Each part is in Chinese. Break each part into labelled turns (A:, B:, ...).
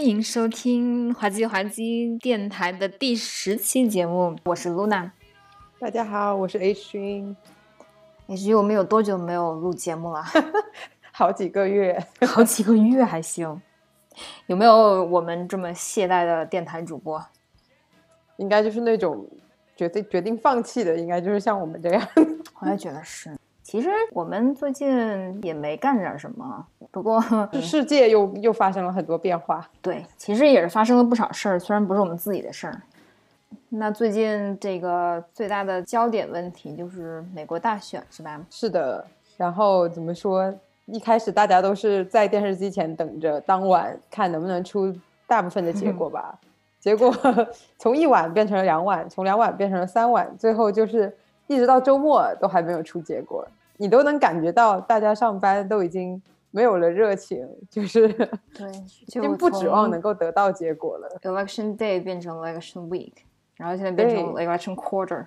A: 欢迎收听滑稽滑稽电台的第十期节目，我是 Luna。
B: 大家好，我是 H 君。
A: H 君，我们有多久没有录节目了？
B: 好几个月，
A: 好几个月还行。有没有我们这么懈怠的电台主播？
B: 应该就是那种决定决定放弃的，应该就是像我们这样。
A: 我也觉得是。其实我们最近也没干点什么，不过
B: 世界又又发生了很多变化。
A: 对，其实也是发生了不少事儿，虽然不是我们自己的事儿。那最近这个最大的焦点问题就是美国大选，是吧？
B: 是的。然后怎么说？一开始大家都是在电视机前等着当晚看能不能出大部分的结果 吧。结果 从一晚变成了两晚，从两晚变成了三晚，最后就是一直到周末都还没有出结果。你都能感觉到，大家上班都已经没有了热情，就是
A: 对，
B: 已经不指望能够得到结果了。
A: Election day 变成 Election week，然后现在变成 Election quarter。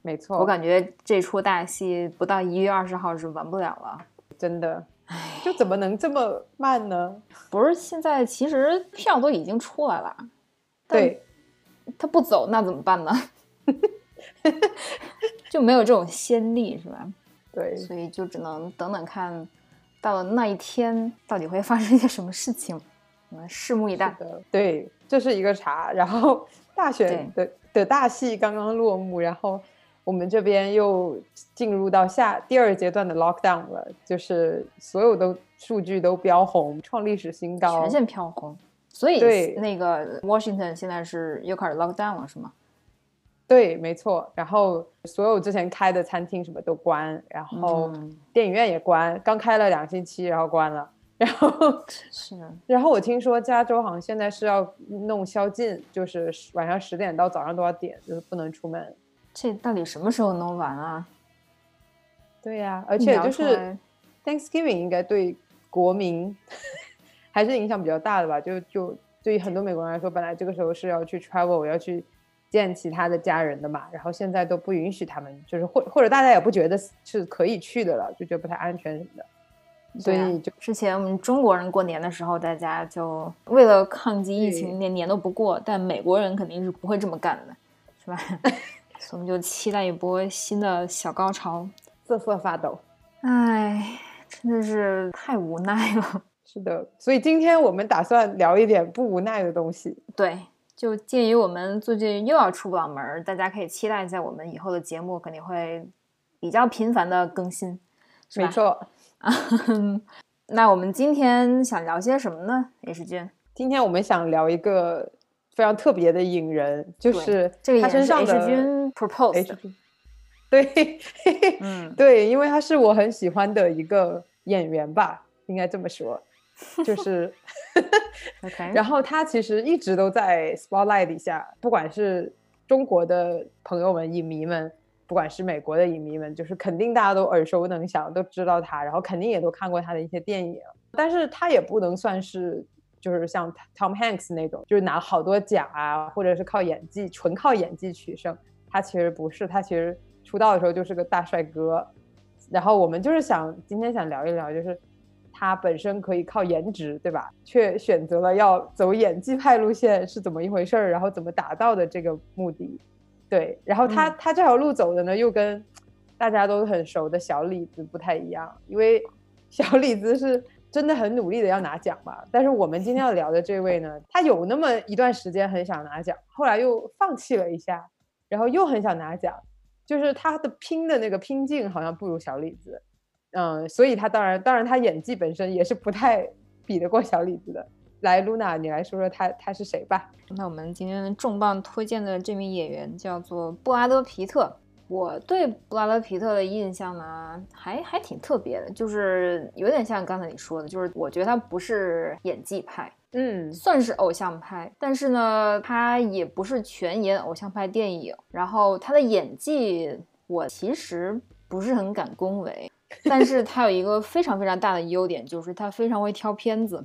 B: 没错，
A: 我感觉这出大戏不到一月二十号是完不了了，
B: 真的。就怎么能这么慢呢？
A: 不是，现在其实票都已经出来了，
B: 对，
A: 他不走那怎么办呢？就没有这种先例，是吧？
B: 对，
A: 所以就只能等等看，到了那一天到底会发生一些什么事情，我们拭目以待。
B: 对，这是一个茶，然后大选的的大戏刚刚落幕，然后我们这边又进入到下第二阶段的 lockdown 了，就是所有的数据都飙红，创历史新高，
A: 全线飘红。所以那个 Washington 现在是又开始 lockdown 了，是吗？
B: 对，没错。然后所有之前开的餐厅什么都关，然后电影院也关，刚开了两星期，然后关了。然后
A: 是，
B: 然后我听说加州好像现在是要弄宵禁，就是晚上十点到早上多少点，就是不能出门。
A: 这到底什么时候能完啊？
B: 对呀，而且就是 Thanksgiving 应该对国民还是影响比较大的吧？就就对于很多美国人来说，本来这个时候是要去 travel，要去。见其他的家人的嘛，然后现在都不允许他们，就是或或者大家也不觉得是可以去的了，就觉得不太安全什么的。所以就
A: 之前我们中国人过年的时候，大家就为了抗击疫情，连年都不过。但美国人肯定是不会这么干的，是吧？所以我们就期待一波新的小高潮，
B: 瑟瑟发抖。
A: 哎，真的是太无奈了。
B: 是的，所以今天我们打算聊一点不无奈的东西。
A: 对。就鉴于我们最近又要出不了门，大家可以期待一下我们以后的节目肯定会比较频繁的更新，
B: 没错。
A: 那我们今天想聊些什么呢？H 君，
B: 今天我们想聊一个非常特别的影人，就是
A: 这个
B: 他身上的
A: H 君 propose。
B: 对，嗯，对，因为他是我很喜欢的一个演员吧，应该这么说。就是，OK，然后他其实一直都在 spotlight 底下，不管是中国的朋友们、影迷们，不管是美国的影迷们，就是肯定大家都耳熟能详，都知道他，然后肯定也都看过他的一些电影。但是他也不能算是，就是像 Tom Hanks 那种，就是拿好多奖啊，或者是靠演技，纯靠演技取胜。他其实不是，他其实出道的时候就是个大帅哥。然后我们就是想今天想聊一聊，就是。他本身可以靠颜值，对吧？却选择了要走演技派路线，是怎么一回事儿？然后怎么达到的这个目的？对，然后他他这条路走的呢，又跟大家都很熟的小李子不太一样，因为 小李子是真的很努力的要拿奖嘛。但是我们今天要聊的这位呢，他有那么一段时间很想拿奖，后来又放弃了一下，然后又很想拿奖，就是他的拼的那个拼劲好像不如小李子。嗯，所以他当然，当然他演技本身也是不太比得过小李子的。来，Luna，你来说说他他是谁吧？
A: 那我们今天重磅推荐的这名演员叫做布拉德皮特。我对布拉德皮特的印象呢，还还挺特别的，就是有点像刚才你说的，就是我觉得他不是演技派，
B: 嗯，
A: 算是偶像派，但是呢，他也不是全演偶像派电影。然后他的演技，我其实不是很敢恭维。但是他有一个非常非常大的优点，就是他非常会挑片子，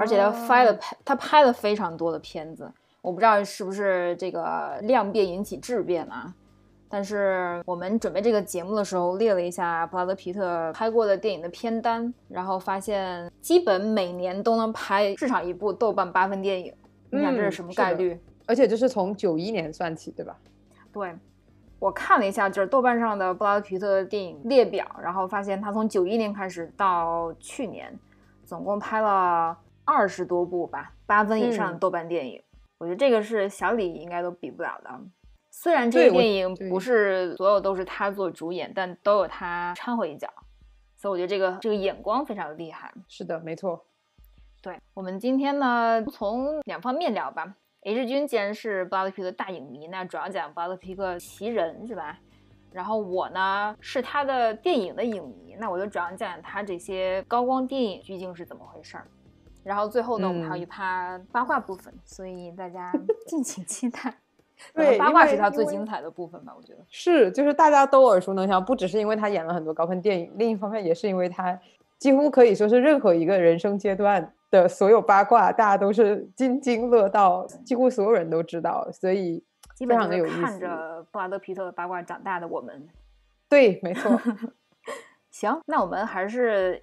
A: 而且他拍了拍他拍了非常多的片子。我不知道是不是这个量变引起质变啊？但是我们准备这个节目的时候，列了一下布拉德皮特拍过的电影的片单，然后发现基本每年都能拍至少一部豆瓣八分电影。你想这是什么概率？
B: 而且这是从九一年算起，对吧？
A: 对，我看了一下，就是豆瓣上的布拉德皮特的电影列表，然后发现他从九一年开始到去年，总共拍了二十多部吧，八分以上的豆瓣电影。我觉得这个是小李应该都比不了的。虽然这个电影不是所有都是他做主演，但都有他掺和一脚，所以我觉得这个这个眼光非常的厉害。
B: 是的，没错。
A: 对我们今天呢，从两方面聊吧。H 君既然是布拉德皮特大影迷，那主要讲布拉德皮特奇人是吧？然后我呢是他的电影的影迷，那我就主要讲讲他这些高光电影究竟是怎么回事儿。然后最后呢，我们还有一趴八卦部分，所以大家 敬请期待。
B: 对，
A: 八卦是他最精彩的部分吧？我觉得
B: 是，就是大家都耳熟能详，不只是因为他演了很多高分电影，另一方面也是因为他几乎可以说是任何一个人生阶段的所有八卦，大家都是津津乐道，几乎所有人都知道，所以
A: 基本上是看着布拉德皮特的八卦长大的我们。
B: 对，没错。
A: 行，那我们还是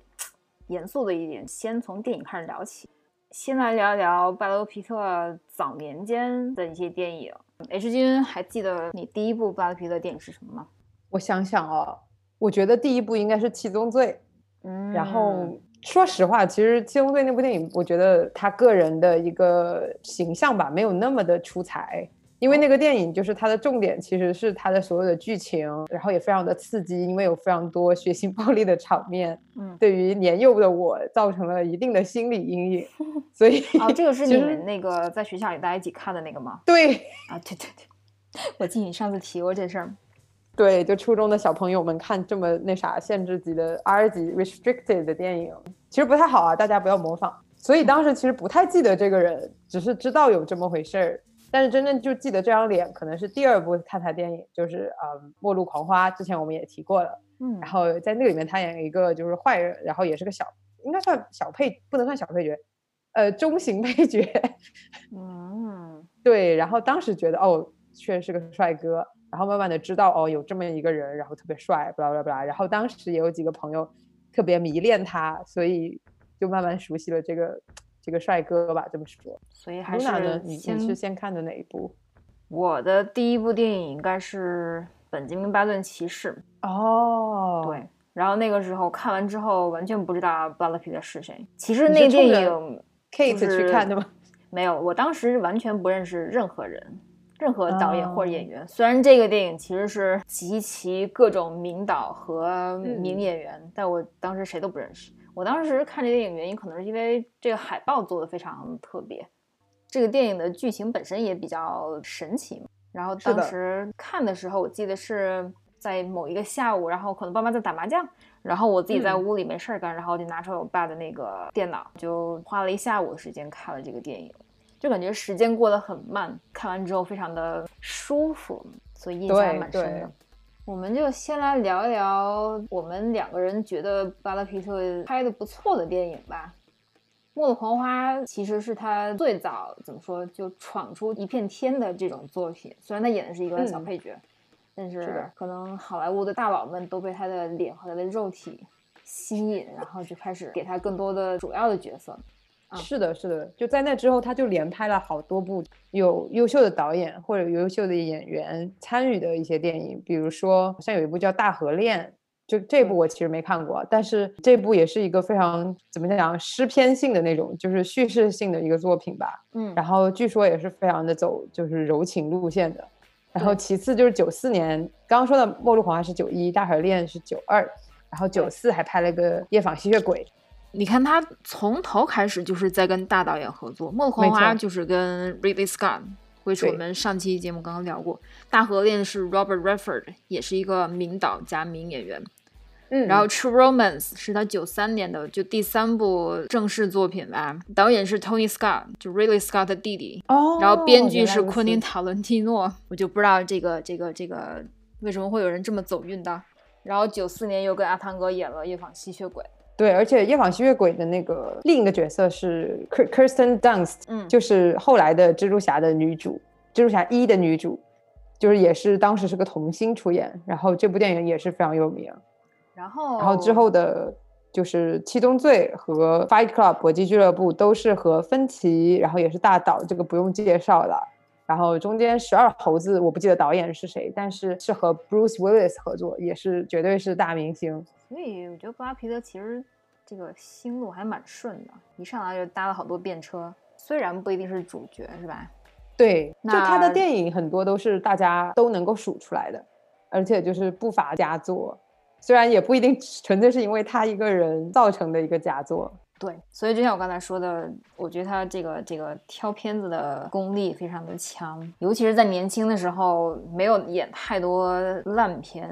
A: 严肃的一点，先从电影开始聊起。先来聊一聊布拉德皮特早年间的一些电影。H 君还记得你第一部布拉德皮特电影是什么吗？
B: 我想想哦，我觉得第一部应该是《七宗罪》。嗯，然后说实话，其实《七宗罪》那部电影，我觉得他个人的一个形象吧，没有那么的出彩。因为那个电影就是它的重点，其实是它的所有的剧情，然后也非常的刺激，因为有非常多血腥暴力的场面，嗯，对于年幼的我造成了一定的心理阴影。所以
A: 哦，这个是你们那个在学校里大家一起看的那个吗？
B: 对
A: 啊，对对对，我记得你上次提过这事儿。
B: 对，就初中的小朋友们看这么那啥限制级的 R 级 restricted 的电影，其实不太好啊，大家不要模仿。所以当时其实不太记得这个人，只是知道有这么回事儿。但是真正就记得这张脸，可能是第二部看他电影，就是呃《末路狂花》。之前我们也提过了，嗯，然后在那里面他演一个就是坏人，然后也是个小，应该算小配，不能算小配角，呃，中型配角。嗯，对。然后当时觉得哦，确实是个帅哥。然后慢慢的知道哦，有这么一个人，然后特别帅，巴拉巴拉巴拉。然后当时也有几个朋友特别迷恋他，所以就慢慢熟悉了这个。这个帅哥吧，这么说。
A: 所以还是
B: 你你是先看的哪一部？
A: 我的第一部电影应该是《本杰明·巴顿骑士》
B: 哦。
A: 对，然后那个时候看完之后，完全不知道布拉皮特是谁。其实那电影
B: Kate 去看的吗？
A: 没有，我当时完全不认识任何人，任何导演或者演员。虽然这个电影其实是集齐各种名导和名演员，但我当时谁都不认识。我当时看这电影原因可能是因为这个海报做的非常特别，这个电影的剧情本身也比较神奇。然后当时看的时候，我记得是在某一个下午，然后可能爸妈在打麻将，然后我自己在屋里没事儿干，然后就拿出了我爸的那个电脑，就花了一下午的时间看了这个电影，就感觉时间过得很慢，看完之后非常的舒服，所以印象蛮深的。我们就先来聊一聊我们两个人觉得巴拉皮特拍的不错的电影吧。《末日狂花》其实是他最早怎么说就闯出一片天的这种作品。虽然他演的是一个小配角，但是可能好莱坞的大佬们都被他的脸和他的肉体吸引，然后就开始给他更多的主要的角色。
B: 是的，是的，就在那之后，他就连拍了好多部有优秀的导演或者优秀的演员参与的一些电影，比如说像有一部叫《大河恋》，就这部我其实没看过，但是这部也是一个非常怎么讲诗篇性的那种，就是叙事性的一个作品吧。嗯，然后据说也是非常的走就是柔情路线的。然后其次就是九四年刚刚说的《末路狂花》是九一，《大河恋》是九二，然后九四还拍了个《夜访吸血鬼》。
A: 你看他从头开始就是在跟大导演合作，《梦狂花》就是跟 Ridley Scott，会是我们上期节目刚刚聊过，《大河恋》是 Robert Redford，也是一个名导加名演员。嗯，然后《True Romance》是他九三年的就第三部正式作品吧，导演是 Tony Scott，就 Ridley Scott 的弟弟。哦，然后编剧是昆汀塔伦蒂诺，我就不知道这个这个这个为什么会有人这么走运的。然后九四年又跟阿汤哥演了《夜访吸血鬼》。
B: 对，而且《夜访吸血鬼》的那个另一个角色是 Kirsten Dunst，嗯，就是后来的蜘蛛侠的女主，蜘蛛侠一的女主。就是也是当时是个童星出演，然后这部电影也是非常有名。
A: 然后，
B: 然后之后的就是《七宗罪》和《Fight Club》搏击俱乐部都是和芬奇，然后也是大导，这个不用介绍了。然后中间《十二猴子》我不记得导演是谁，但是是和 Bruce Willis 合作，也是绝对是大明星。
A: 所以我觉得布拉皮特其实这个心路还蛮顺的，一上来就搭了好多便车，虽然不一定是主角，是吧？
B: 对，就他的电影很多都是大家都能够数出来的，而且就是不乏佳作，虽然也不一定纯粹是因为他一个人造成的一个佳作。
A: 对，所以就像我刚才说的，我觉得他这个这个挑片子的功力非常的强，尤其是在年轻的时候没有演太多烂片，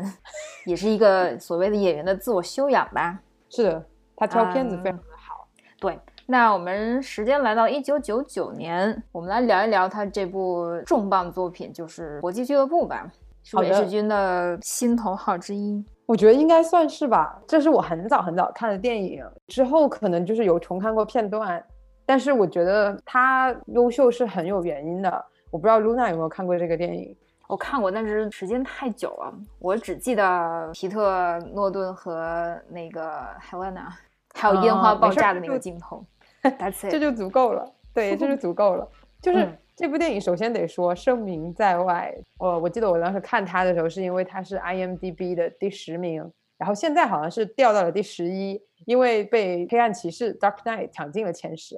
A: 也是一个所谓的演员的自我修养吧。
B: 是的，他挑片子非常的好。
A: 对。那我们时间来到一九九九年，我们来聊一聊他这部重磅作品，就是《国际俱乐部》吧，是韦世军的心头号之一。
B: 我觉得应该算是吧，这是我很早很早看的电影，之后可能就是有重看过片段，但是我觉得他优秀是很有原因的。我不知道露娜有没有看过这个电影？
A: 我看过，但是时间太久了，我只记得皮特诺顿和那个海万娜，还有烟花爆炸的那个镜头。
B: 这就足够了，对，这就足够了。就是这部电影，首先得说声名在外。我我记得我当时看它的时候，是因为它是 IMDB 的第十名，然后现在好像是掉到了第十一，因为被《黑暗骑士》Dark Knight 抢进了前十。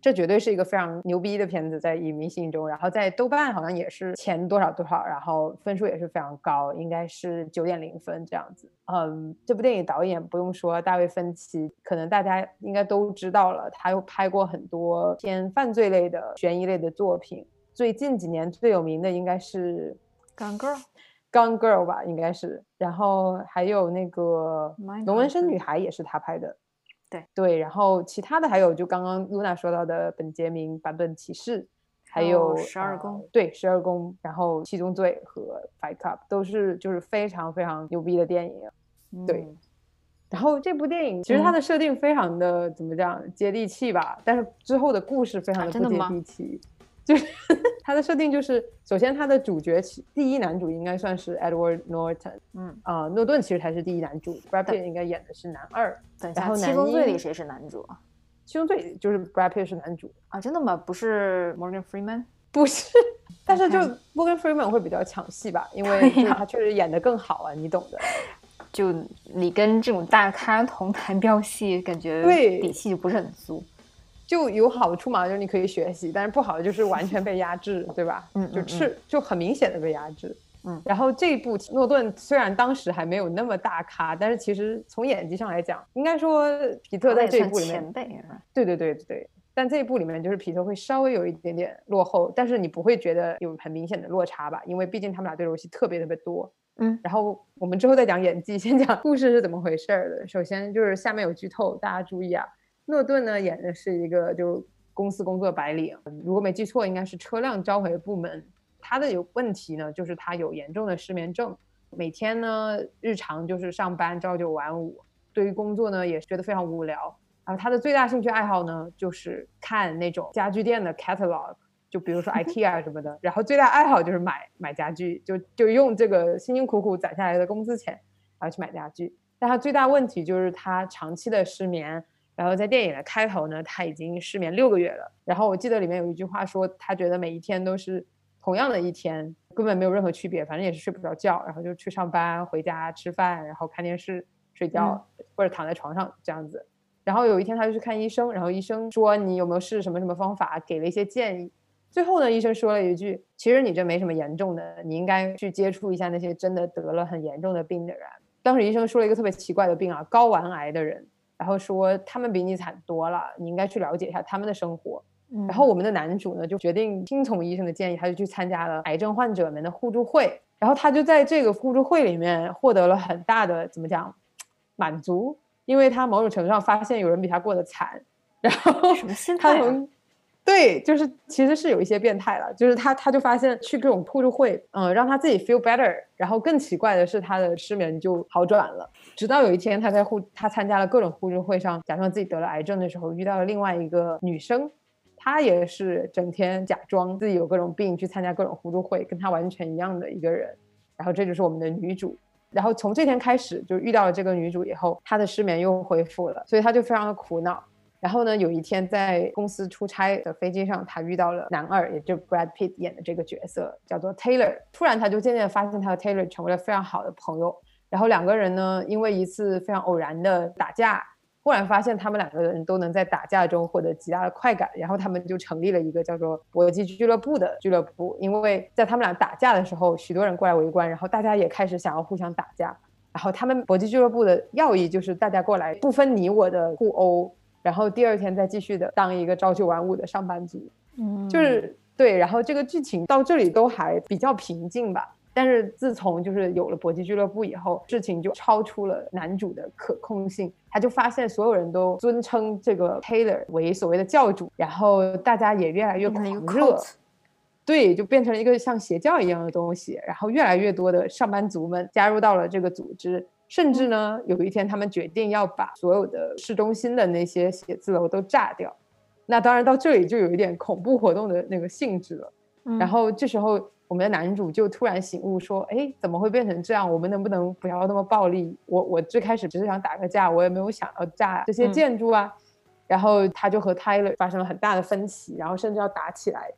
B: 这绝对是一个非常牛逼的片子，在影迷心中，然后在豆瓣好像也是前多少多少，然后分数也是非常高，应该是九点零分这样子。嗯，这部电影导演不用说，大卫芬奇，可能大家应该都知道了，他又拍过很多偏犯罪类的、悬疑类的作品。最近几年最有名的应该是《
A: Gone Girl》，《
B: Gone Girl》吧，应该是。然后还有那个《龙纹身女孩》也是他拍的。
A: 对
B: 对，然后其他的还有就刚刚露娜说到的本杰明版本骑士，还有
A: 十二宫，
B: 对十二宫，然后七宗罪和 Fight Club 都是就是非常非常牛逼的电影，对。然后这部电影其实它的设定非常的怎么讲接地气吧，但是之后的故事非常的不接地气。就是 它的设定就是，首先它的主角第一男主应该算是 Edward Norton，嗯啊，诺顿其实才是第一男主，Brad Pitt 应该演的是男二。
A: 等一下，七宗罪里谁是男主啊？
B: 七宗罪就是 Brad Pitt 是男主
A: 啊？真的吗？不是 Morgan Freeman？
B: 不是，但是就 Morgan Freeman 会比较抢戏吧，因为他确实演的更好啊，你懂的。
A: 就你跟这种大咖同台飙戏，感觉对底气就不是很足。
B: 就有好处嘛，就是你可以学习，但是不好的就是完全被压制，对吧？嗯，就赤就很明显的被压制。嗯，然后这一部诺顿虽然当时还没有那么大咖，但是其实从演技上来讲，应该说皮特在这一部里面，前辈啊对对对对。但这一部里面就是皮特会稍微有一点点落后，但是你不会觉得有很明显的落差吧？因为毕竟他们俩对手戏特别特别多。嗯，然后我们之后再讲演技，先讲故事是怎么回事儿的。首先就是下面有剧透，大家注意啊。诺顿呢演的是一个就公司工作白领，如果没记错，应该是车辆召回部门。他的有问题呢，就是他有严重的失眠症，每天呢日常就是上班朝九晚五，对于工作呢也觉得非常无聊。然后他的最大兴趣爱好呢就是看那种家具店的 catalog，就比如说 IKEA 什么的。然后最大爱好就是买买家具，就就用这个辛辛苦苦攒下来的工资钱，然后去买家具。但他最大问题就是他长期的失眠。然后在电影的开头呢，他已经失眠六个月了。然后我记得里面有一句话说，他觉得每一天都是同样的一天，根本没有任何区别，反正也是睡不着觉，然后就去上班、回家吃饭，然后看电视、睡觉或者躺在床上这样子。然后有一天他就去看医生，然后医生说你有没有试什么什么方法，给了一些建议。最后呢，医生说了一句，其实你这没什么严重的，你应该去接触一下那些真的得了很严重的病的人。当时医生说了一个特别奇怪的病啊，睾丸癌的人。然后说他们比你惨多了，你应该去了解一下他们的生活。然后我们的男主呢就决定听从医生的建议，他就去参加了癌症患者们的互助会。然后他就在这个互助会里面获得了很大的怎么讲满足，因为他某种程度上发现有人比他过得惨。然后
A: 什么心态？
B: 对，就是其实是有一些变态了，就是他他就发现去这种互助会，嗯，让他自己 feel better，然后更奇怪的是他的失眠就好转了。直到有一天他在互他参加了各种互助会上，假装自己得了癌症的时候，遇到了另外一个女生，她也是整天假装自己有各种病，去参加各种互助会，跟他完全一样的一个人。然后这就是我们的女主。然后从这天开始，就遇到了这个女主以后，她的失眠又恢复了，所以她就非常的苦恼。然后呢，有一天在公司出差的飞机上，他遇到了男二，也就 Brad Pitt 演的这个角色，叫做 Taylor。突然，他就渐渐发现他和 Taylor 成为了非常好的朋友。然后两个人呢，因为一次非常偶然的打架。忽然发现他们两个人都能在打架中获得极大的快感，然后他们就成立了一个叫做搏击俱乐部的俱乐部。因为在他们俩打架的时候，许多人过来围观，然后大家也开始想要互相打架。然后他们搏击俱乐部的要义就是大家过来不分你我的互殴，然后第二天再继续的当一个朝九晚五的上班族。嗯，就是对。然后这个剧情到这里都还比较平静吧。但是自从就是有了搏击俱乐部以后，事情就超出了男主的可控性。他就发现所有人都尊称这个 Taylor 为所谓的教主，然后大家也越来越狂热，对，就变成了一个像邪教一样的东西。然后越来越多的上班族们加入到了这个组织，甚至呢，有一天他们决定要把所有的市中心的那些写字楼都炸掉。那当然到这里就有一点恐怖活动的那个性质了。然后这时候。我们的男主就突然醒悟说：“哎，怎么会变成这样？我们能不能不要那么暴力？我我最开始只是想打个架，我也没有想要炸这些建筑啊。”然后他就和 Tyler 发生了很大的分歧，然后甚至要打起来。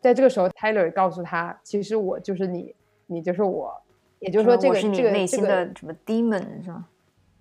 B: 在这个时候，Tyler 告诉他：“其实我就是你，你就是我。”也就是说，这个这个
A: 内心的什么 demon 是吗？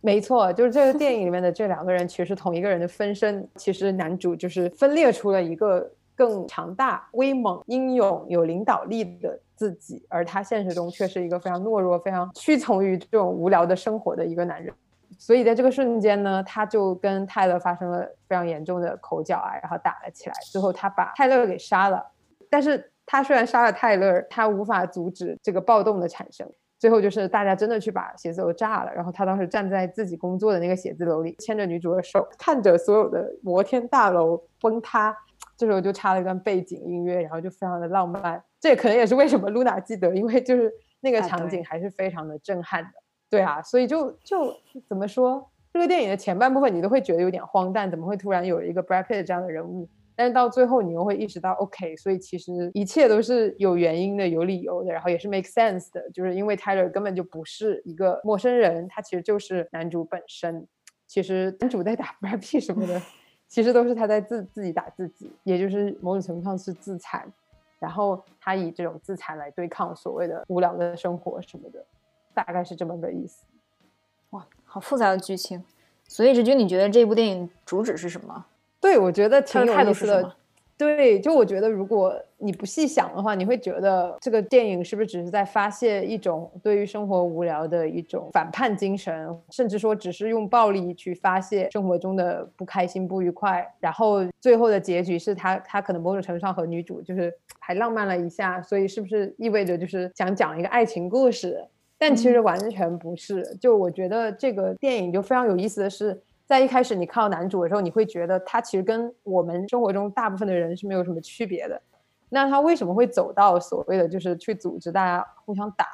B: 没错，就是这个电影里面的这两个人其实同一个人的分身。其实男主就是分裂出了一个。更强大、威猛、英勇、有领导力的自己，而他现实中却是一个非常懦弱、非常屈从于这种无聊的生活的一个男人。所以在这个瞬间呢，他就跟泰勒发生了非常严重的口角啊，然后打了起来。最后他把泰勒给杀了，但是他虽然杀了泰勒，他无法阻止这个暴动的产生。最后就是大家真的去把写字楼炸了，然后他当时站在自己工作的那个写字楼里，牵着女主的手，看着所有的摩天大楼崩塌。这时候就插了一段背景音乐，然后就非常的浪漫。这可能也是为什么露娜记得，因为就是那个场景还是非常的震撼的。对啊，所以就就怎么说，这个电影的前半部分你都会觉得有点荒诞，怎么会突然有一个 Brad Pitt 这样的人物？但是到最后你又会意识到，OK，所以其实一切都是有原因的、有理由的，然后也是 make sense 的。就是因为 Tyler 根本就不是一个陌生人，他其实就是男主本身。其实男主在打 Brad Pitt 什么的。其实都是他在自自己打自己，也就是某种程度上是自残，然后他以这种自残来对抗所谓的无聊的生活什么的，大概是这么个意思。
A: 哇，好复杂的剧情。所以，志军，你觉得这部电影主旨是什么？
B: 对，我觉得挺有意思的。对，就我觉得，如果你不细想的话，你会觉得这个电影是不是只是在发泄一种对于生活无聊的一种反叛精神，甚至说只是用暴力去发泄生活中的不开心、不愉快。然后最后的结局是他，他可能某种程度上和女主就是还浪漫了一下，所以是不是意味着就是想讲一个爱情故事？但其实完全不是。就我觉得这个电影就非常有意思的是。在一开始你看到男主的时候，你会觉得他其实跟我们生活中大部分的人是没有什么区别的。那他为什么会走到所谓的就是去组织大家互相打，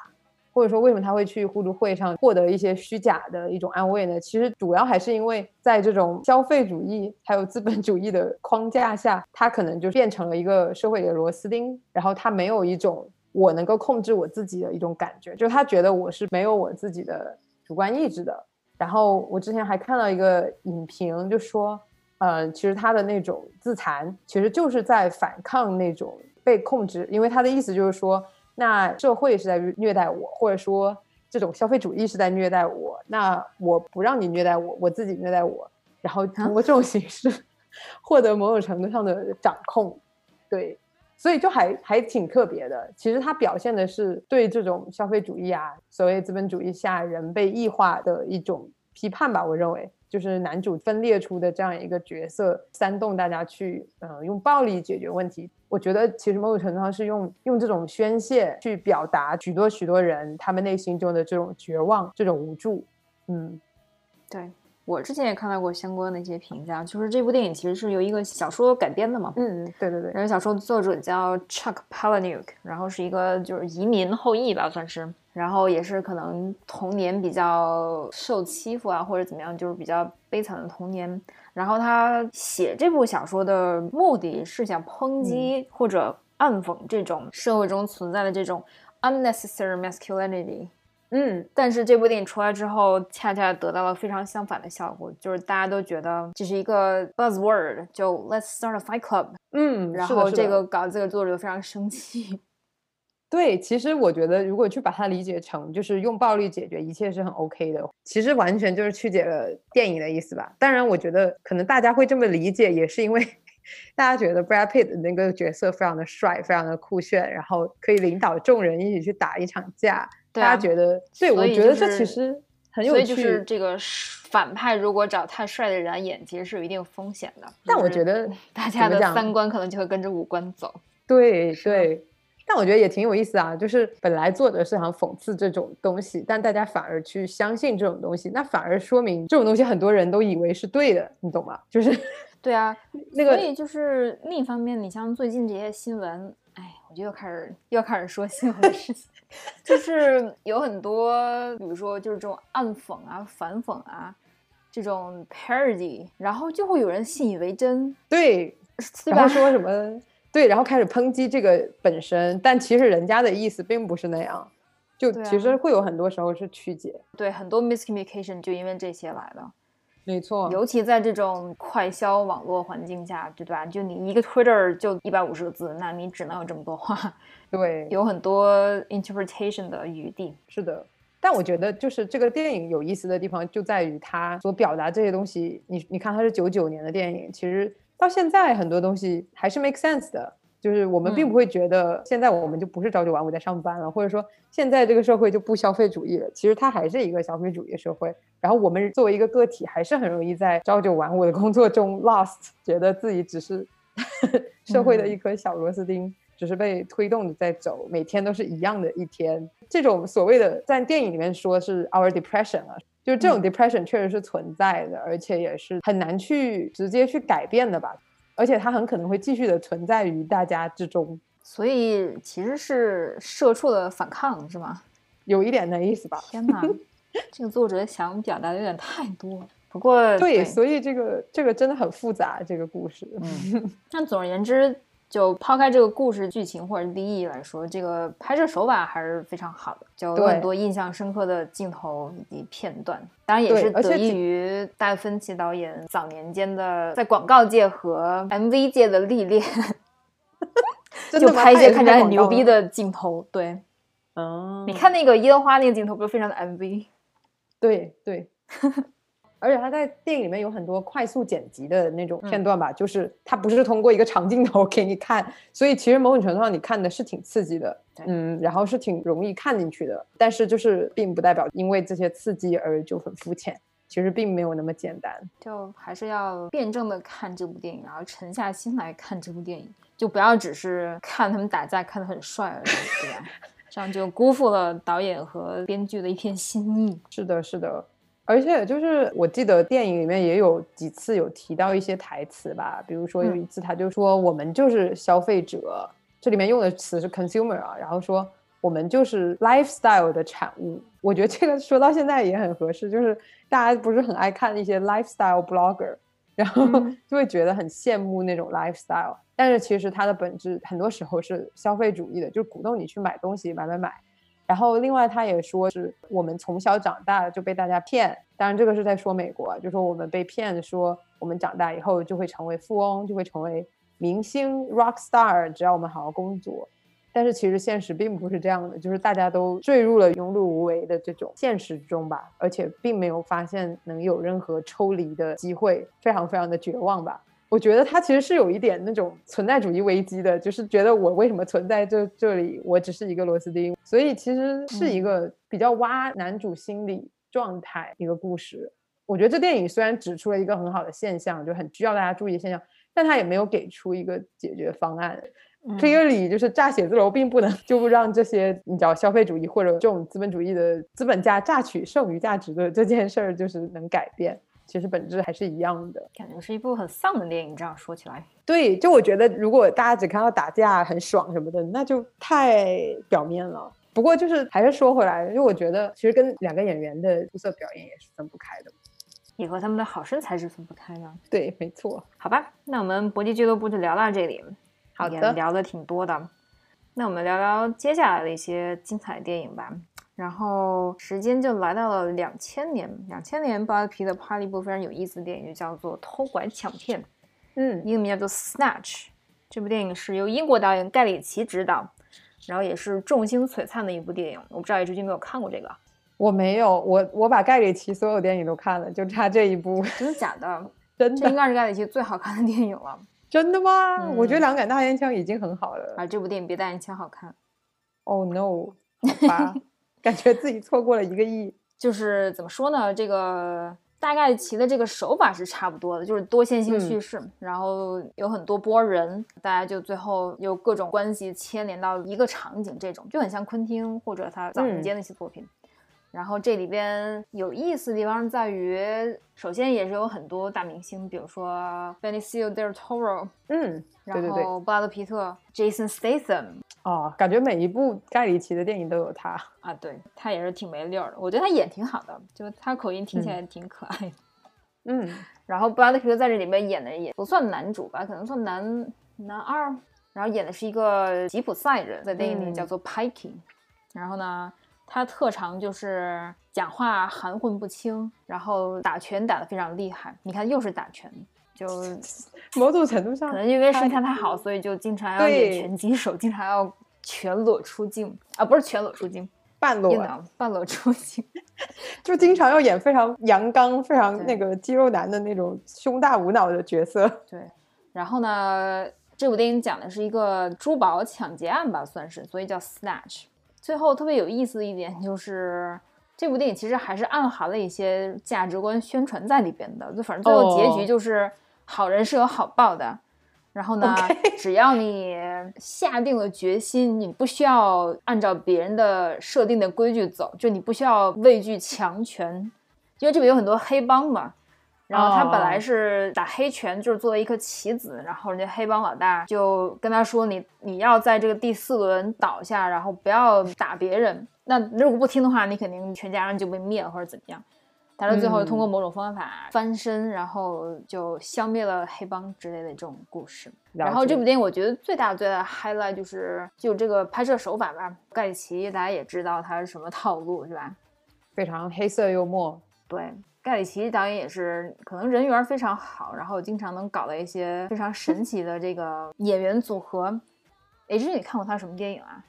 B: 或者说为什么他会去互助会上获得一些虚假的一种安慰呢？其实主要还是因为在这种消费主义还有资本主义的框架下，他可能就变成了一个社会里的螺丝钉，然后他没有一种我能够控制我自己的一种感觉，就他觉得我是没有我自己的主观意志的。然后我之前还看到一个影评，就说，呃，其实他的那种自残，其实就是在反抗那种被控制，因为他的意思就是说，那社会是在虐待我，或者说这种消费主义是在虐待我，那我不让你虐待我，我自己虐待我，然后通过这种形式获得某种程度上的掌控，对。所以就还还挺特别的。其实它表现的是对这种消费主义啊，所谓资本主义下人被异化的一种批判吧。我认为，就是男主分裂出的这样一个角色，煽动大家去，嗯，用暴力解决问题。我觉得其实某种程度上是用用这种宣泄去表达许多许多人他们内心中的这种绝望、这种无助。嗯，
A: 对。我之前也看到过相关的一些评价，就是这部电影其实是由一个小说改编的嘛。
B: 嗯，对对对。
A: 然后小说作者叫 Chuck Palahniuk，然后是一个就是移民后裔吧，算是。然后也是可能童年比较受欺负啊，或者怎么样，就是比较悲惨的童年。然后他写这部小说的目的是想抨击或者暗讽这种社会中存在的这种 unnecessary masculinity。
B: 嗯，
A: 但是这部电影出来之后，恰恰得到了非常相反的效果，就是大家都觉得这是一个 buzzword，就 let's start a fight club。
B: 嗯，
A: 然后这个稿子的作者非常生气。
B: 对，其实我觉得如果去把它理解成就是用暴力解决一切是很 OK 的，其实完全就是曲解了电影的意思吧。当然，我觉得可能大家会这么理解，也是因为大家觉得 Brad Pitt 那个角色非常的帅，非常的酷炫，然后可以领导众人一起去打一场架。大家觉得，对我觉得这其实很有
A: 趣。所以就是这个反派如果找太帅的人来演，其实是有一定风险的。
B: 但我觉得
A: 大家的三观可能就会跟着五官走。
B: 对对，但我觉得也挺有意思啊。就是本来作者是想讽刺这种东西，但大家反而去相信这种东西，那反而说明这种东西很多人都以为是对的，你懂吗？就是
A: 对啊，
B: 那个
A: 所以就是另一方面，你像最近这些新闻，哎，我就又开始又开始说新闻的事情。就是有很多，比如说就是这种暗讽啊、反讽啊，这种 parody，然后就会有人信以为真，
B: 对，然后说什么 对，然后开始抨击这个本身，但其实人家的意思并不是那样，就其实会有很多时候是曲解，
A: 对，很多 miscommunication 就因为这些来的。
B: 没错，
A: 尤其在这种快消网络环境下，对吧？就你一个 Twitter 就一百五十个字，那你只能有这么多话，
B: 对，
A: 有很多 interpretation 的余地。
B: 是的，但我觉得就是这个电影有意思的地方就在于它所表达这些东西。你你看，它是九九年的电影，其实到现在很多东西还是 make sense 的。就是我们并不会觉得现在我们就不是朝九晚五在上班了，或者说现在这个社会就不消费主义了。其实它还是一个消费主义社会。然后我们作为一个个体，还是很容易在朝九晚五的工作中 lost，觉得自己只是 社会的一颗小螺丝钉，只是被推动着在走，每天都是一样的一天。这种所谓的在电影里面说是 our depression 啊，就是这种 depression 确实是存在的，而且也是很难去直接去改变的吧。而且它很可能会继续的存在于大家之中，
A: 所以其实是社畜的反抗，是吗？
B: 有一点那意思吧。
A: 天哪，这个作者想表达的有点太多。不过
B: 对，所以这个这个真的很复杂，这个故事。
A: 嗯，但总而言之。就抛开这个故事剧情或者利益来说，这个拍摄手法还是非常好的，就有很多印象深刻的镜头以及片段。当然也是得益于戴芬奇导演早年间的在广告界和 MV 界的历练，就拍一些看起来很牛逼的镜头。对，
B: 嗯，
A: 你看那个烟花那个镜头，不是非常的 MV？
B: 对对。而且他在电影里面有很多快速剪辑的那种片段吧，就是他不是通过一个长镜头给你看，所以其实某种程度上你看的是挺刺激的，嗯，然后是挺容易看进去的。但是就是并不代表因为这些刺激而就很肤浅，其实并没有那么简单。
A: 就还是要辩证的看这部电影，然后沉下心来看这部电影，就不要只是看他们打架看得很帅而已，对吧？这样就辜负了导演和编剧的一片心意。
B: 是的，是的。而且就是我记得电影里面也有几次有提到一些台词吧，比如说有一次他就说我们就是消费者，这里面用的词是 consumer 啊，然后说我们就是 lifestyle 的产物。我觉得这个说到现在也很合适，就是大家不是很爱看一些 lifestyle blogger，然后就会觉得很羡慕那种 lifestyle，但是其实它的本质很多时候是消费主义的，就是鼓动你去买东西，买买买。然后，另外他也说是我们从小长大就被大家骗，当然这个是在说美国，就说我们被骗说我们长大以后就会成为富翁，就会成为明星 rock star，只要我们好好工作。但是其实现实并不是这样的，就是大家都坠入了庸碌无为的这种现实中吧，而且并没有发现能有任何抽离的机会，非常非常的绝望吧。我觉得他其实是有一点那种存在主义危机的，就是觉得我为什么存在这这里？我只是一个螺丝钉，所以其实是一个比较挖男主心理状态一个故事。我觉得这电影虽然指出了一个很好的现象，就很需要大家注意的现象，但他也没有给出一个解决方案。Clearly，就是炸写字楼并不能就让这些你知道消费主义或者这种资本主义的资本家榨取剩余价值的这件事儿就是能改变。其实本质还是一样的。
A: 感觉是一部很丧的电影，这样说起来。
B: 对，就我觉得，如果大家只看到打架很爽什么的，那就太表面了。不过就是还是说回来，就我觉得其实跟两个演员的出色表演也是分不开的，
A: 也和他们的好身材是分不开的。
B: 对，没错。
A: 好吧，那我们搏击俱乐部就聊到这里。
B: 好的，
A: 聊的挺多的。那我们聊聊接下来的一些精彩电影吧。然后时间就来到了两千年，两千年，巴拉皮特拍了一部非常有意思的电影，就叫做《偷拐抢骗》。
B: 嗯，
A: 英文名叫做《Snatch》。这部电影是由英国导演盖里奇执导，然后也是众星璀璨的一部电影。我不知道你最近没有看过这个？
B: 我没有，我我把盖里奇所有电影都看了，就差这一部。
A: 真的假的？
B: 真的，
A: 这应该是盖里奇最好看的电影了。
B: 真的吗？我觉得《两杆大烟枪》已经很好了。
A: 啊，这部电影比大烟枪好看。
B: Oh no！好吧。感觉自己错过了一个亿，
A: 就是怎么说呢？这个大概其的这个手法是差不多的，就是多线性叙事，然后有很多波人，大家就最后有各种关系牵连到一个场景，这种就很像昆汀或者他早年间的一些作品。然后这里边有意思的地方在于，首先也是有很多大明星，比如说 Benicio del Toro，
B: 嗯，
A: 然后布拉德皮特、Jason Statham，
B: 哦，感觉每一部盖里奇的电影都有他
A: 啊，对他也是挺没溜的，我觉得他演挺好的，就他口音听起来挺可爱的，
B: 嗯，
A: 然后布拉德皮特在这里面演的也不算男主吧，可能算男男二，然后演的是一个吉普赛人，在电影里叫做 Pikey，然后呢。他特长就是讲话含混不清，然后打拳打得非常厉害。你看，又是打拳，就
B: 某种程度上，
A: 可能因为身材太好，所以就经常要演拳击手，经常要全裸出镜啊，不是全裸出镜，
B: 半裸，
A: 半裸出镜，
B: 就经常要演非常阳刚、非常那个肌肉男的那种胸大无脑的角色。
A: 对，然后呢，这部电影讲的是一个珠宝抢劫案吧，算是，所以叫 Snatch。最后特别有意思的一点就是，这部电影其实还是暗含了一些价值观宣传在里边的。就反正最后结局就是好人是有好报的。然后呢，只要你下定了决心，你不需要按照别人的设定的规矩走，就你不需要畏惧强权，因为这边有很多黑帮嘛。然后他本来是打黑拳，就是作为一颗棋子，然后人家黑帮老大就跟他说：“你你要在这个第四轮倒下，然后不要打别人。那如果不听的话，你肯定全家人就被灭了或者怎么样。”但是最后通过某种方法翻身，然后就消灭了黑帮之类的这种故事。然后这部电影我觉得最大最大的 highlight 就是就这个拍摄手法吧。盖里奇大家也知道他是什么套路是吧？
B: 非常黑色幽默。
A: 对。盖里奇导演也是，可能人缘非常好，然后经常能搞到一些非常神奇的这个演员组合。哎，这你看过他什么电影啊？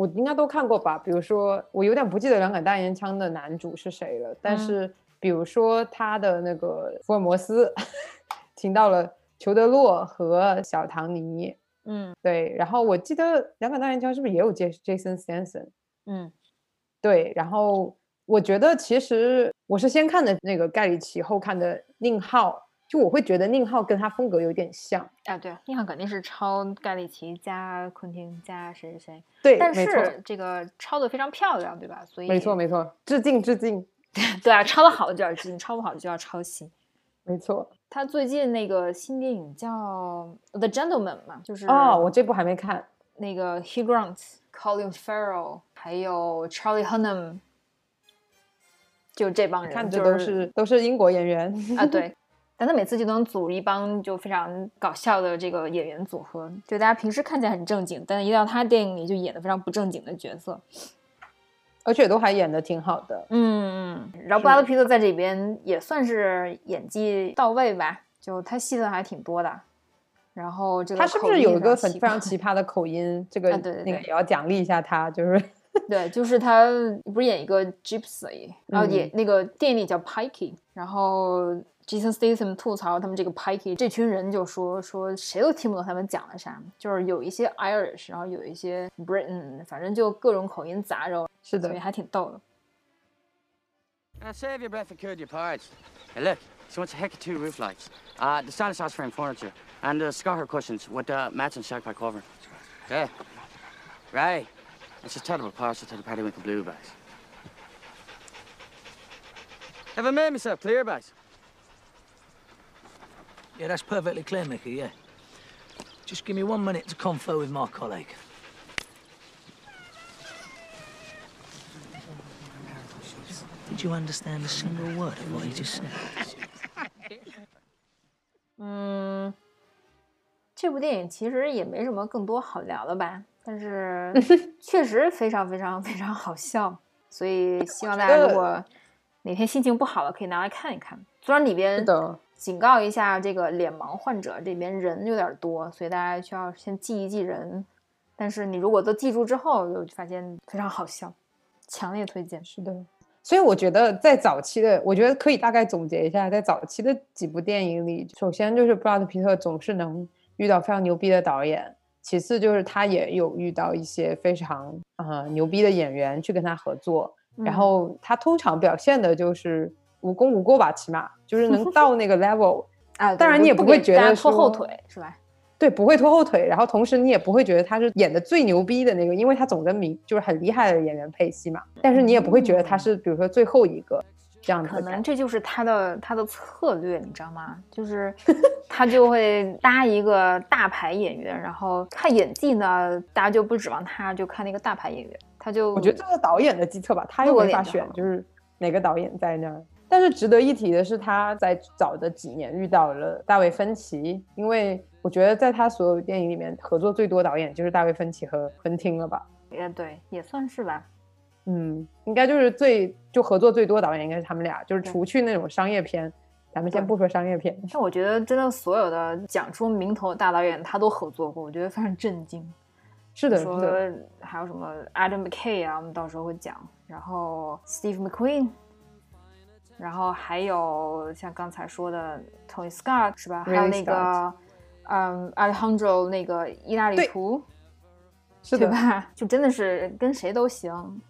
B: 我应该都看过吧。比如说，我有点不记得《两杆大烟枪》的男主是谁了，但是比如说他的那个福尔摩斯，请到了裘德洛和小唐尼。
A: 嗯，
B: 对。然后我记得《两杆大烟枪》是不是也有 J Jason Stanson？
A: 嗯，
B: 对。然后。我觉得其实我是先看的那个盖里奇，后看的宁浩，就我会觉得宁浩跟他风格有点像
A: 啊。对，宁浩肯定是抄盖里奇加昆汀加谁谁谁。
B: 对，
A: 但是这个抄的非常漂亮，对吧？所以
B: 没错没错，致敬致敬。
A: 对啊，抄的好的就要致敬，抄不好就要抄袭。
B: 没错，
A: 他最近那个新电影叫《The Gentleman》嘛，就是
B: 哦，我这部还没看。
A: 那个 Hugh Grant、Colin Farrell 还有 Charlie Hunnam。就这帮人，
B: 看着都是都是英国演员
A: 啊，对，但他每次就能组一帮就非常搞笑的这个演员组合，就大家平时看起来很正经，但一到他电影里就演的非常不正经的角色，
B: 而且都还演的挺好的，
A: 嗯嗯。然后布拉德皮特在这边也算是演技到位吧，就他戏份还挺多的。然后这个
B: 他是不是有一个很非常奇葩的口音？这 个
A: 对
B: 那个也要奖励一下他，就是。
A: 对，就是他不是演一个 Gypsy，然后演那个电影里叫 Pikey，然后 Jason Statham 吐槽他们这个 Pikey 这群人就说说谁都听不懂他们讲的啥，就是有一些 Irish，然后有一些 Britain，反正就各种口音杂糅，
B: 是的，
A: 所以还挺逗的。
C: Now save your breath and cool your porridge. Hey, look, she wants a heck of two roof lights, uh, the stylish house frame furniture, and the Scar cushions with the matching shagpie cover. Okay, right. It's a terrible parcel to the party with the blue bags. Have I made myself clear, bags?
D: Yeah, that's perfectly clear, Mickey, yeah. Just give me one minute to confer with my colleague. Did you understand a single word of what he just said?
A: 嗯，这部电影其实也没什么更多好聊的吧，但是确实非常非常非常好笑，所以希望大家如果哪天心情不好了，可以拿来看一看。虽然里边警告一下，这个脸盲患者这边人有点多，所以大家需要先记一记人。但是你如果都记住之后，就发现非常好笑，强烈推荐。
B: 是的，所以我觉得在早期的，我觉得可以大概总结一下，在早期的几部电影里，首先就是布拉德皮特总是能遇到非常牛逼的导演，其次就是他也有遇到一些非常啊牛逼的演员去跟他合作，然后他通常表现的就是无功无过吧，起码就是能到那个 level
A: 啊。
B: 当然你也不会觉得
A: 拖后腿是吧？
B: 对，不会拖后腿，然后同时你也不会觉得他是演的最牛逼的那个，因为他总跟明就是很厉害的演员配戏嘛。但是你也不会觉得他是，比如说最后一个这样子。
A: 可能这就是他的他的策略，你知道吗？就是 他就会搭一个大牌演员，然后看演技呢，大家就不指望他，就看那个大牌演员。他就
B: 我觉得这个导演的计策吧，他又没法选，就是哪个导演在那儿。但是值得一提的是，他在早的几年遇到了大卫芬奇，因为。我觉得在他所有电影里面合作最多导演就是大卫芬奇和昆汀了吧？
A: 也对，也算是吧。
B: 嗯，应该就是最就合作最多导演应该是他们俩，就是除去那种商业片，咱们先不说商业片。
A: 但我觉得真的所有的讲出名头的大导演他都合作过，我觉得非常震惊。
B: 是的，
A: 说还有什么 Adam McKay 啊，我们到时候会讲。然后 Steve McQueen，然后还有像刚才说的 Tony Scott 是吧？还有那个。嗯，Alejandro 那个意大利图，
B: 对
A: 吧？就真的是跟谁都行，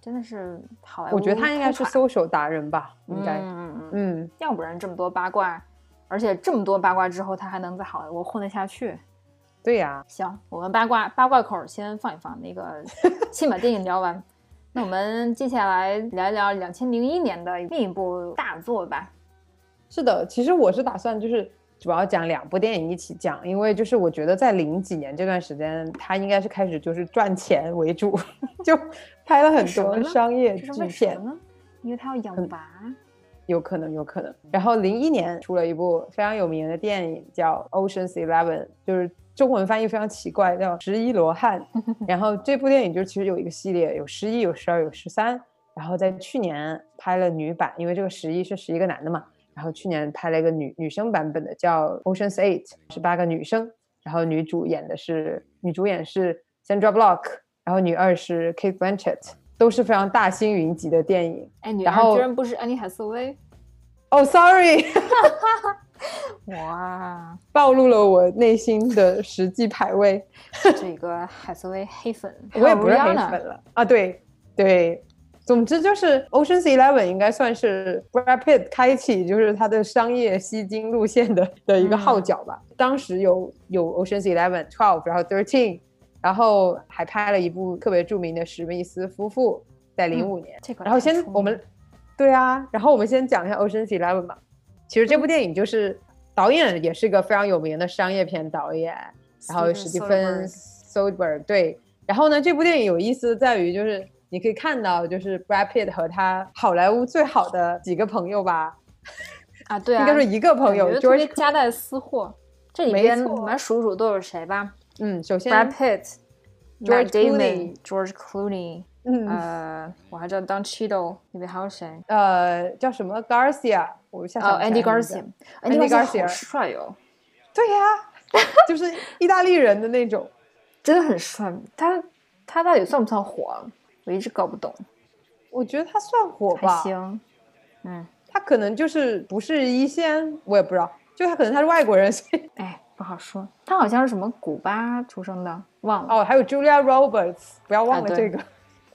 A: 真的是好莱
B: 坞。我觉得他应该是搜手达人吧，应该。
A: 嗯嗯嗯。要不然这么多八卦，而且这么多八卦之后，他还能在好莱坞混得下去？
B: 对呀。
A: 行，我们八卦八卦口先放一放，那个 先把电影聊完。那我们接下来聊一聊两千零一年的另一部大作吧。
B: 是的，其实我是打算就是。主要讲两部电影一起讲，因为就是我觉得在零几年这段时间，他应该是开始就是赚钱为主，就拍了很多商业制片
A: 呢。因为他要养娃，
B: 有可能，有可能。然后零一年出了一部非常有名的电影叫《Ocean's Eleven》，就是中文翻译非常奇怪，叫《十一罗汉》。然后这部电影就其实有一个系列，有十一、有十二、有十三。然后在去年拍了女版，因为这个十一是十一个男的嘛。然后去年拍了一个女女生版本的，叫《Ocean's Eight》，十八个女生。然后女主演的是女主演是 Sandra Block，然后女二是 Kate Blanchett，都是非常大星云集的电影。
A: 哎，女二居然不是安妮海瑟薇？
B: 哦，Sorry，
A: 哇，
B: 暴露了我内心的实际排位。
A: 这个海瑟薇黑粉，
B: 我也不是黑粉了啊！对对。总之就是 Ocean's Eleven 应该算是 Brad Pitt 开启就是他的商业吸金路线的的一个号角吧。当时有有 Ocean's Eleven、Twelve，然后 Thirteen，然后还拍了一部特别著名的史密斯夫妇，在零五年。
A: 这个。
B: 然后先我们，对啊，然后我们先讲一下 Ocean's Eleven 吧。其实这部电影就是导演也是一个非常有名的商业片导演，然后史蒂芬 Soderbergh 对。然后呢，这部电影有意思在于就是。你可以看到，就是 Brad Pitt 和他好莱坞最好的几个朋友吧？
A: 啊，对啊，
B: 应该说一个朋友，就是
A: 夹带私货。这里边我们数数都有谁吧？
B: 嗯，首先
A: Brad Pitt、George Clooney、George Clooney，嗯，呃，我还知道 Don Cheadle，里面还有谁？
B: 呃，叫什么 Garcia？我一下
A: 哦，Andy Garcia，Andy
B: Garcia
A: 好帅哦。
B: 对呀，就是意大利人的那种，
A: 真的很帅。他他到底算不算火？我一直搞不懂，
B: 我觉得他算火吧，
A: 行，嗯，
B: 他可能就是不是一线，我也不知道，就他可能他是外国人，所以
A: 哎，不好说。他好像是什么古巴出生的，忘了
B: 哦。还有 Julia Roberts，不要忘了这个，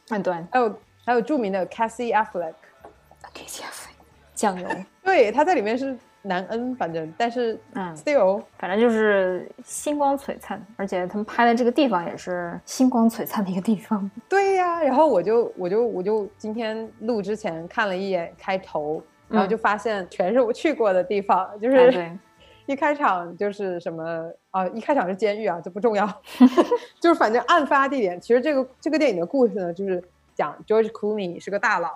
A: 嗯，对，
B: 还有还有著名的 Cassie
A: Affleck，Cassie Affleck，酱油，
B: 对，他在里面是。南恩，反正但是嗯，still，
A: 反正就是星光璀璨，而且他们拍的这个地方也是星光璀璨的一个地方。
B: 对呀，然后我就我就我就今天录之前看了一眼开头，然后就发现全是我去过的地方，就是一开场就是什么啊？一开场是监狱啊，这不重要，就是反正案发地点。其实这个这个电影的故事呢，就是讲 George Clooney 是个大佬，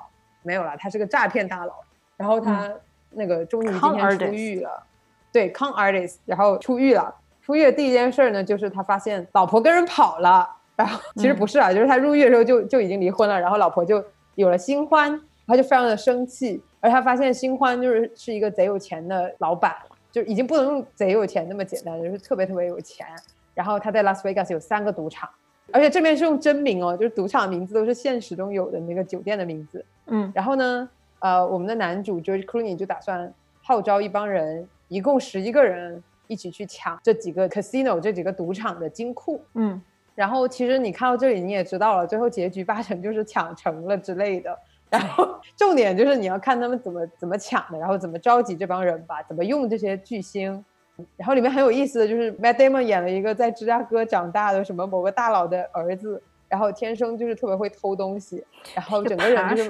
B: 没有了，他是个诈骗大佬，然后他那个终于今天出狱了，对，con artist，然后出狱了。出狱的第一件事呢，就是他发现老婆跟人跑了，然后其实不是啊，就是他入狱的时候就就已经离婚了，然后老婆就有了新欢，他就非常的生气，而他发现新欢就是是一个贼有钱的老板，就已经不能用贼有钱那么简单，就是特别特别有钱。然后他在拉斯维加斯有三个赌场，而且这边是用真名哦，就是赌场名字都是现实中有的那个酒店的名字。
A: 嗯，
B: 然后呢，呃，我们的男主 George Clooney 就打算号召一帮人，一共十一个人。一起去抢这几个 casino 这几个赌场的金库，
A: 嗯，
B: 然后其实你看到这里你也知道了，最后结局八成就是抢成了之类的。然后重点就是你要看他们怎么怎么抢的，然后怎么召集这帮人吧，怎么用这些巨星。然后里面很有意思的就是 Matt Damon 演了一个在芝加哥长大的什么某个大佬的儿子，然后天生就是特别会偷东西，然后整个人就是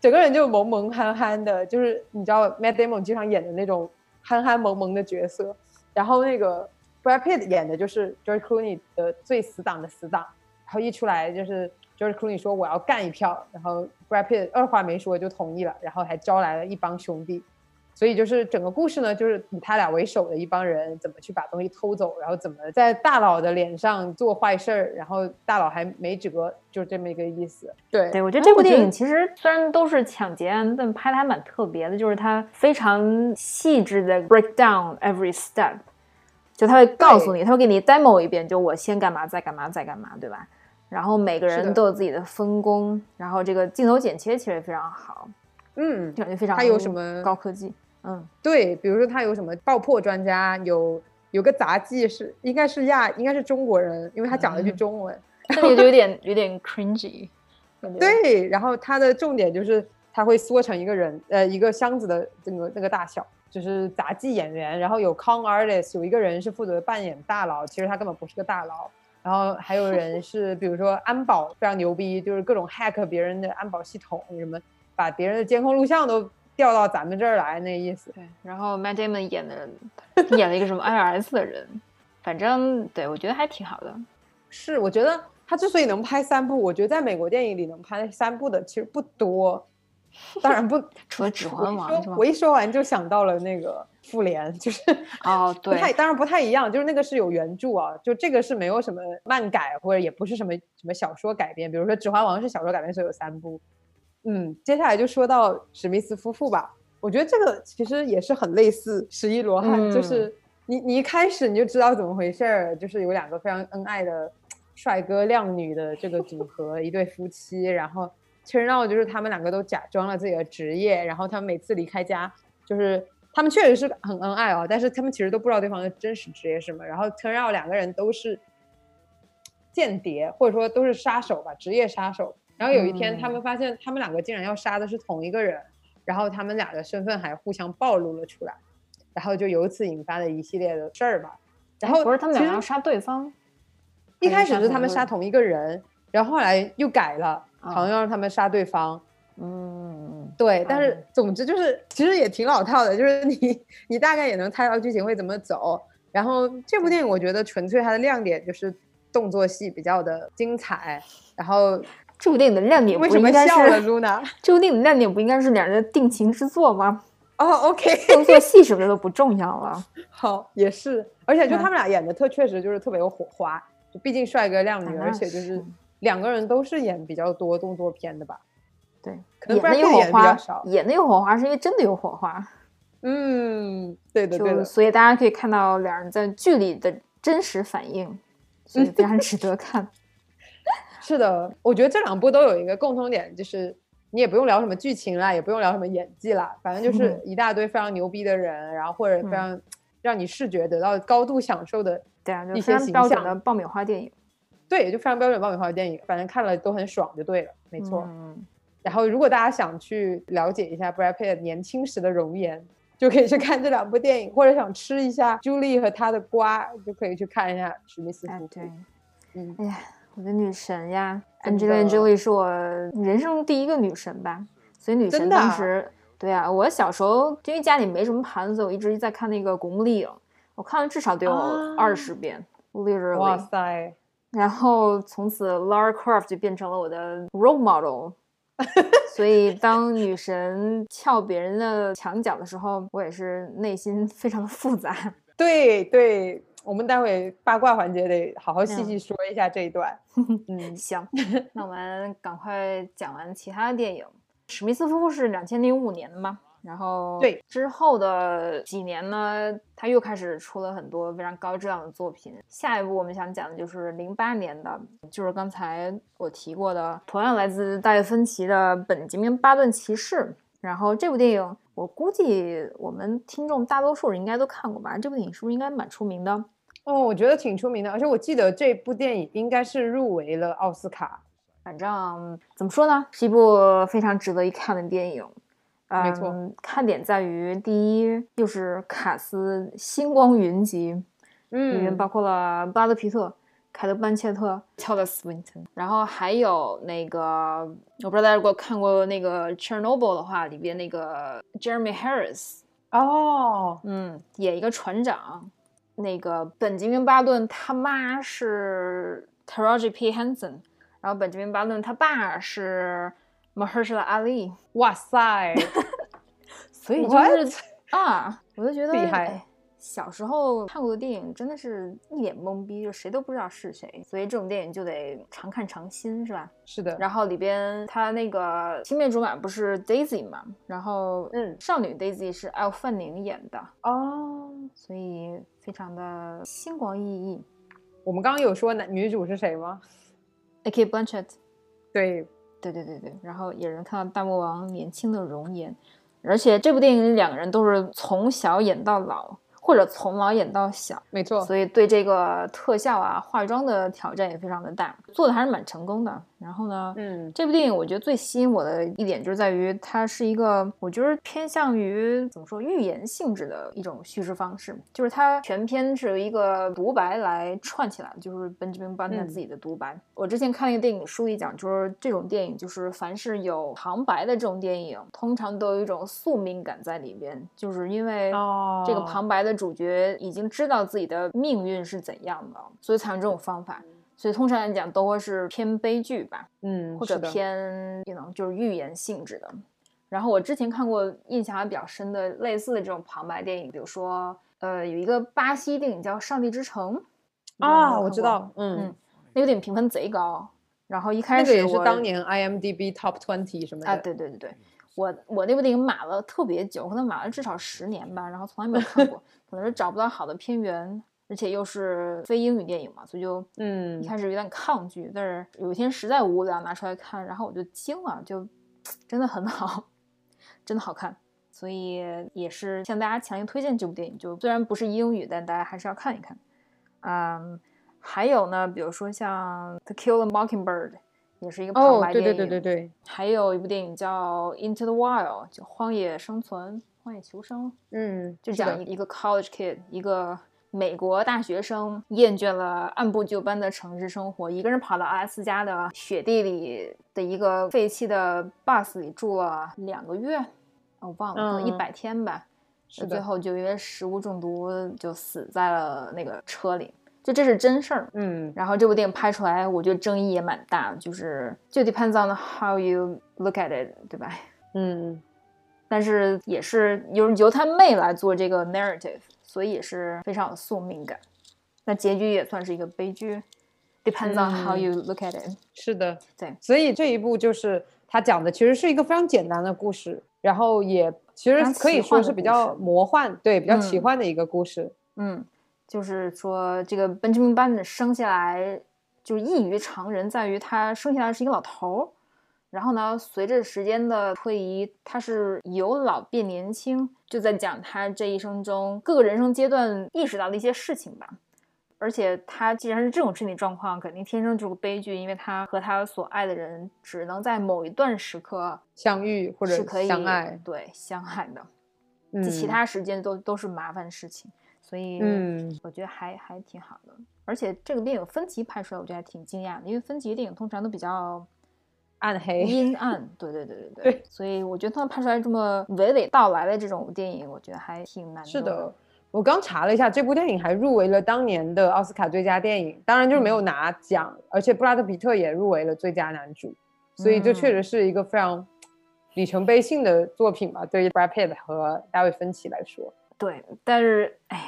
B: 整个人就萌萌憨憨的，就是你知道 Matt Damon 经常演的那种憨憨萌萌的角色。然后那个 Brad Pitt 演的就是 George Clooney 的最死党的死党，然后一出来就是 George Clooney 说我要干一票，然后 Brad Pitt 二话没说就同意了，然后还招来了一帮兄弟，所以就是整个故事呢，就是以他俩为首的一帮人怎么去把东西偷走，然后怎么在大佬的脸上做坏事儿，然后大佬还没辙，就这么一个意思。对，
A: 对我觉得这部电影其实虽然都是抢劫案，但拍的还蛮特别的，就是它非常细致的 break down every step。就他会告诉你，他会给你 demo 一遍，就我先干嘛，再干嘛，再干嘛，对吧？然后每个人都有自己的分工，然后这个镜头剪切其实也非常好，
B: 嗯，
A: 感觉非常。
B: 它有什么
A: 高科技？嗯，
B: 对，比如说他有什么爆破专家，有有个杂技是应该是亚，应该是中国人，因为他讲了句中文，
A: 这个就有点有点 cringy。
B: 对，然后它的重点就是他会缩成一个人，呃，一个箱子的这个那个大小。就是杂技演员，然后有 con artist，有一个人是负责扮演大佬，其实他根本不是个大佬。然后还有人是，比如说安保非常牛逼，就是各种 hack 别人的安保系统，什么把别人的监控录像都调到咱们这儿来，那意思。
A: 对。然后 Matt Damon 演的演了一个什么 IRS 的人，反正对我觉得还挺好的。
B: 是，我觉得他之所以能拍三部，我觉得在美国电影里能拍三部的其实不多。当然不，
A: 除了《指环王》是
B: 我一说完就想到了那个《复联》，就是
A: 哦，对，不
B: 太当然不太一样，就是那个是有原著啊，就这个是没有什么漫改或者也不是什么什么小说改编。比如说《指环王》是小说改编，所以有三部。嗯，接下来就说到史密斯夫妇吧，我觉得这个其实也是很类似《十一罗汉》，就是你你一开始你就知道怎么回事儿，就是有两个非常恩爱的帅哥靓女的这个组合，一对夫妻，然后。turn out 就是他们两个都假装了自己的职业，然后他们每次离开家，就是他们确实是很恩爱哦，但是他们其实都不知道对方的真实职业是什么。然后 turn out 两个人都是间谍，或者说都是杀手吧，职业杀手。然后有一天，他们发现他们两个竟然要杀的是同一个人，然后他们俩的身份还互相暴露了出来，然后就由此引发了一系列的事儿吧。然后
A: 不是他们俩要杀对方，
B: 一开始是他们杀同一个人，然后后来又改了。好像要让他们杀对方，
A: 嗯，
B: 对，但是总之就是其实也挺老套的，就是你你大概也能猜到剧情会怎么走。然后这部电影我觉得纯粹它的亮点就是动作戏比较的精彩。然后
A: 这部电影的亮点
B: 为什么笑了，Luna？
A: 这部电影的亮点不应该是两人的定情之作吗？
B: 哦，OK，
A: 动作戏什么的都不重要了。
B: 好，也是，而且就他们俩演的特确实就是特别有火花，就毕竟帅哥靓女，而且就是。两个人都是演比较多动作片的吧？
A: 对，
B: 演
A: 的有火花，演的有火花是因为真的有火花。
B: 嗯，对的，对的。
A: 所以大家可以看到两人在剧里的真实反应，所以非常值得看。
B: 是的，我觉得这两部都有一个共通点，就是你也不用聊什么剧情啦，也不用聊什么演技啦，反正就是一大堆非常牛逼的人，然后或者非常 让你视觉得到高度享受的，
A: 对啊，就非常标准的爆米花电影。
B: 对，就非常标准爆米花电影，反正看了都很爽，就对了，没错。然后，如果大家想去了解一下 Brad Pitt 年轻时的容颜，就可以去看这两部电影；或者想吃一下 Julie 和她的瓜，就可以去看一下史密斯夫妇。
A: 对，嗯，哎呀，我的女神呀，Angelina Jolie 是我人生第一个女神吧。所以女神当时，对啊，我小时候因为家里没什么盘子，我一直在看那个《古墓丽影》。我看了至少得有二十遍，literally。
B: 哇塞！
A: 然后从此 Lara Croft 就变成了我的 role model。所以当女神撬别人的墙角的时候，我也是内心非常的复杂。
B: 对对，我们待会八卦环节得好好细细说一下这一段。
A: 嗯，行，那我们赶快讲完其他的电影。史密斯夫妇是两千零五年的吗？然后
B: 对
A: 之后的几年呢，他又开始出了很多非常高质量的作品。下一部我们想讲的就是零八年的，就是刚才我提过的，同样来自大卫芬奇的《本杰明·巴顿骑士》。然后这部电影，我估计我们听众大多数人应该都看过吧？这部电影是不是应该蛮出名的？
B: 哦，我觉得挺出名的，而且我记得这部电影应该是入围了奥斯卡。
A: 反正怎么说呢，是一部非常值得一看的电影。
B: 没错，
A: 看点在于第一，又是卡斯星光云集，嗯，里面包括了布拉德皮特、凯特班切特、乔德斯温顿，然后还有那个，我不知道大家如果看过那个 Chernobyl 的话，里边那个 Jeremy Harris，
B: 哦，
A: 嗯，演一个船长，那个本杰明巴顿他妈是 Taraji P Henson，然后本杰明巴顿他爸是。Mahershala Ali，
B: 哇塞！
A: 所以就是啊，我就觉得
B: 厉害。
A: 小时候看过的电影真的是一脸懵逼，就谁都不知道是谁。所以这种电影就得常看常新，是吧？
B: 是的。
A: 然后里边他那个青梅竹马不是 Daisy 嘛？然后
B: 嗯，
A: 少女 Daisy 是 Elle 范宁演的
B: 哦，
A: 所以非常的星光熠熠。
B: 我们刚刚有说男女主是谁吗
A: ？A.K. Blanchett。
B: 对。
A: 对对对对，然后也能看到大魔王年轻的容颜，而且这部电影里两个人都是从小演到老。或者从老演到小，
B: 没错，
A: 所以对这个特效啊、化妆的挑战也非常的大，做的还是蛮成功的。然后呢，
B: 嗯，
A: 这部电影我觉得最吸引我的一点就是在于它是一个，我觉得偏向于怎么说寓言性质的一种叙事方式，就是它全篇是由一个独白来串起来，就是 Benjamin Button 自己的独白。我之前看一个电影书里讲，就是这种电影就是凡是有旁白的这种电影，通常都有一种宿命感在里边，就是因为这个旁白的。主角已经知道自己的命运是怎样的，所以采用这种方法。所以通常来讲都会是偏悲剧吧，
B: 嗯，
A: 或者偏，可能就是寓言性质的。然后我之前看过印象还比较深的类似的这种旁白电影，比如说，呃，有一个巴西电影叫《上帝之城》
B: 啊，我知道，嗯，
A: 那个电影评分贼高。然后一开始
B: 也是当年 IMDB Top Twenty 什么的
A: 啊，对对对对。我我那部电影码了特别久，可能码了至少十年吧，然后从来没有看过，可能是找不到好的片源，而且又是非英语电影嘛，所以就
B: 嗯
A: 一开始有点抗拒。但是有一天实在无聊拿出来看，然后我就惊了，就 真的很好，真的好看，所以也是向大家强烈推荐这部电影。就虽然不是英语，但大家还是要看一看。嗯，还有呢，比如说像《To Kill a Mockingbird》。也是一个旁白
B: 电影，对对对对对。
A: 还有一部电影叫《Into the Wild》，就《荒野生存》《荒野求生》。
B: 嗯，
A: 就讲一个 college kid，一个美国大学生，厌倦了按部就班的城市生活，一个人跑到阿拉斯加的雪地里的一个废弃的 bus 里住了两个月，我忘了，可能一百天吧。
B: 是
A: 最后就因为食物中毒，就死在了那个车里。就这是真事儿，
B: 嗯，
A: 然后这部电影拍出来，我觉得争议也蛮大，就是就 depends on how you look at it，对吧？
B: 嗯，
A: 但是也是由由他妹来做这个 narrative，所以也是非常有宿命感。那结局也算是一个悲剧，depends on how you look at it。
B: 是的，
A: 对，
B: 所以这一部就是他讲的其实是一个非常简单的故事，然后也其实可以说是比较魔幻，对，比较奇幻的一个故事，
A: 嗯。就是说，这个 Benjamin Button 生下来就是异于常人，在于他生下来是一个老头儿。然后呢，随着时间的推移，他是由老变年轻，就在讲他这一生中各个人生阶段意识到的一些事情吧。而且他既然是这种身体状况，肯定天生就是个悲剧，因为他和他所爱的人只能在某一段时刻
B: 相遇或者是可以相爱，
A: 对，相爱的。
B: 嗯，
A: 其他时间都都是麻烦事情。所以，
B: 嗯，
A: 我觉得还还挺好的，而且这个电影分级拍出来，我觉得还挺惊讶的，因为分级电影通常都比较
B: 暗黑、
A: 阴暗，对对对对对。所以我觉得他们拍出来这么娓娓道来的这种电影，我觉得还挺难。
B: 是的，我刚查了一下，这部电影还入围了当年的奥斯卡最佳电影，当然就是没有拿奖，而且布拉德皮特也入围了最佳男主，所以这确实是一个非常里程碑性的作品吧，对于 Brad Pitt 和大卫芬奇来说。
A: 对，但是哎呀，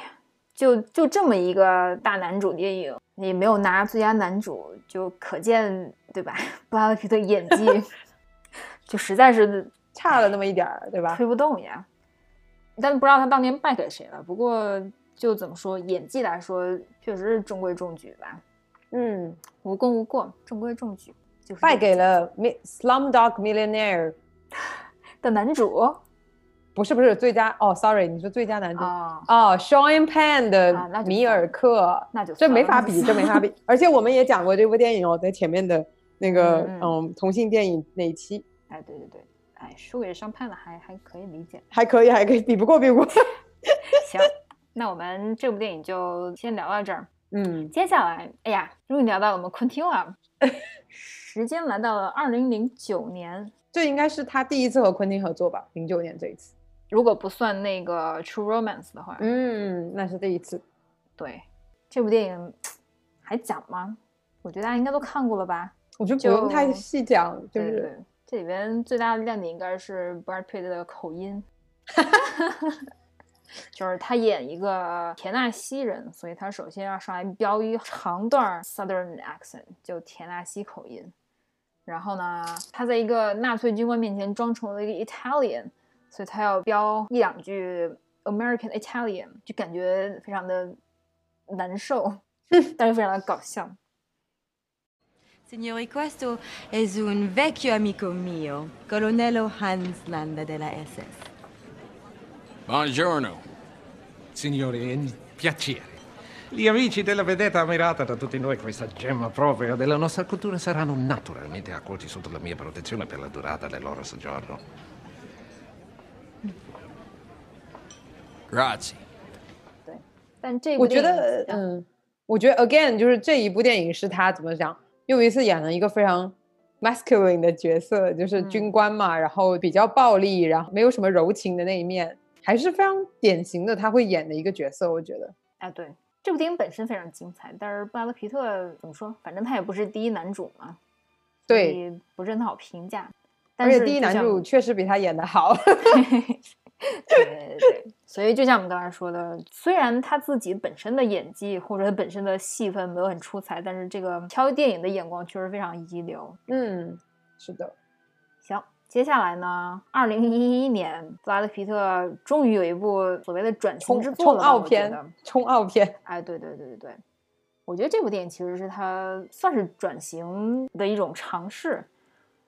A: 就就这么一个大男主电影，也没有拿最佳男主，就可见对吧？布拉德皮特演技 就实在是
B: 差了那么一点儿，对吧？
A: 推不动呀。但不知道他当年败给谁了。不过就怎么说，演技来说，确实是中规中矩吧。
B: 嗯，
A: 无功无过，中规中矩。就是
B: 败给了《Slumdog Millionaire 》
A: 的男主。
B: 不是不是最佳哦，Sorry，你说最佳男主哦，Sean Penn 的米尔克，
A: 那就
B: 这没法比，这没法比。而且我们也讲过这部电影哦，在前面的那个嗯同性电影那一期。
A: 哎，对对对。哎，输给上判了还还可以理解，
B: 还可以，还可以，比不过，比不过。
A: 行，那我们这部电影就先聊到这儿。
B: 嗯，
A: 接下来，哎呀，终于聊到我们昆汀了。时间来到了二零零九年，
B: 这应该是他第一次和昆汀合作吧？零九年这一次，
A: 如果不算那个《True Romance》的话，
B: 嗯，那是第一次。
A: 对，这部电影还讲吗？我觉得大家应该都看过了吧？
B: 我觉得不用太细讲，就是。
A: 这里边最大的亮点应该是 Brad Pitt 的口音，就是他演一个田纳西人，所以他首先要上来飙一长段 Southern accent，就田纳西口音。然后呢，他在一个纳粹军官面前装成了一个 Italian，所以他要飙一两句 American Italian，就感觉非常的难受，但是非常的搞笑。
E: Signori, questo è un vecchio amico mio, colonnello Hans Landa della SS.
F: Buongiorno.
G: Signori, è un piacere. Gli amici della vedetta ammirata da tutti noi, questa gemma propria della nostra cultura, saranno naturalmente accolti sotto la mia protezione per la durata del loro soggiorno.
F: Grazie.
A: 但这部，
B: 我觉得，嗯，我觉得 again 就是这一部电影是他怎么讲，又一次演了一个非常 masculine 的角色，就是军官嘛，然后比较暴力，然后没有什么柔情的那一面，还是非常典型的他会演的一个角色。我觉得，
A: 哎，对，这部电影本身非常精彩，但是布拉德皮特怎么说？反正他也不是第一男主嘛，
B: 对，
A: 不是很好评价。
B: 而且第一男主确实比他演的好。
A: 对 对对，所以就像我们刚才说的，虽然他自己本身的演技或者他本身的戏份没有很出彩，但是这个挑电影的眼光确实非常一流。
B: 嗯，是的。
A: 行，接下来呢，二零一一年，布拉德皮特终于有一部所谓的转型之作
B: 了，冲奥片，冲奥片。
A: 哎，对对对对对，我觉得这部电影其实是他算是转型的一种尝试。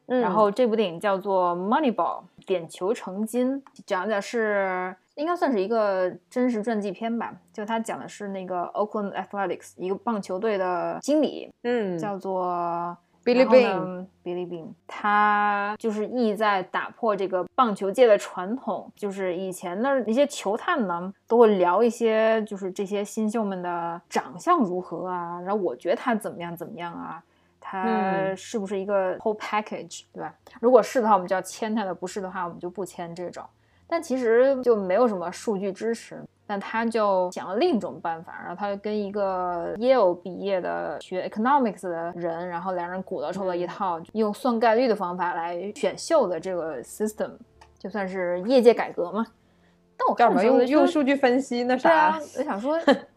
A: 嗯然后这部电影叫做《Moneyball》，点球成金，讲的是应该算是一个真实传记片吧。就他讲的是那个 Oakland Athletics 一个棒球队的经理，
B: 嗯，
A: 叫做
B: Billy Bean。
A: Billy Bean，他就是意在打破这个棒球界的传统，就是以前的那些球探呢都会聊一些，就是这些新秀们的长相如何啊，然后我觉得他怎么样怎么样啊。他是不是一个 whole package，对吧？如果是的话，我们就要签他的；不是的话，我们就不签这种。但其实就没有什么数据支持。但他就想了另一种办法，然后他就跟一个 Yale 毕业的学 economics 的人，然后两人鼓捣出了一套用算概率的方法来选秀的这个 system，就算是业界改革嘛。但我干
B: 嘛用用数据分析那啥？
A: 我想说。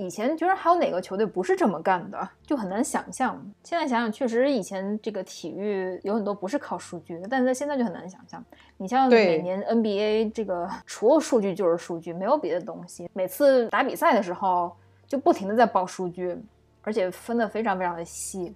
A: 以前觉得还有哪个球队不是这么干的，就很难想象。现在想想，确实以前这个体育有很多不是靠数据的，但是在现在就很难想象。你像每年 NBA 这个，除了数据就是数据，没有别的东西。每次打比赛的时候，就不停的在报数据，而且分的非常非常的细。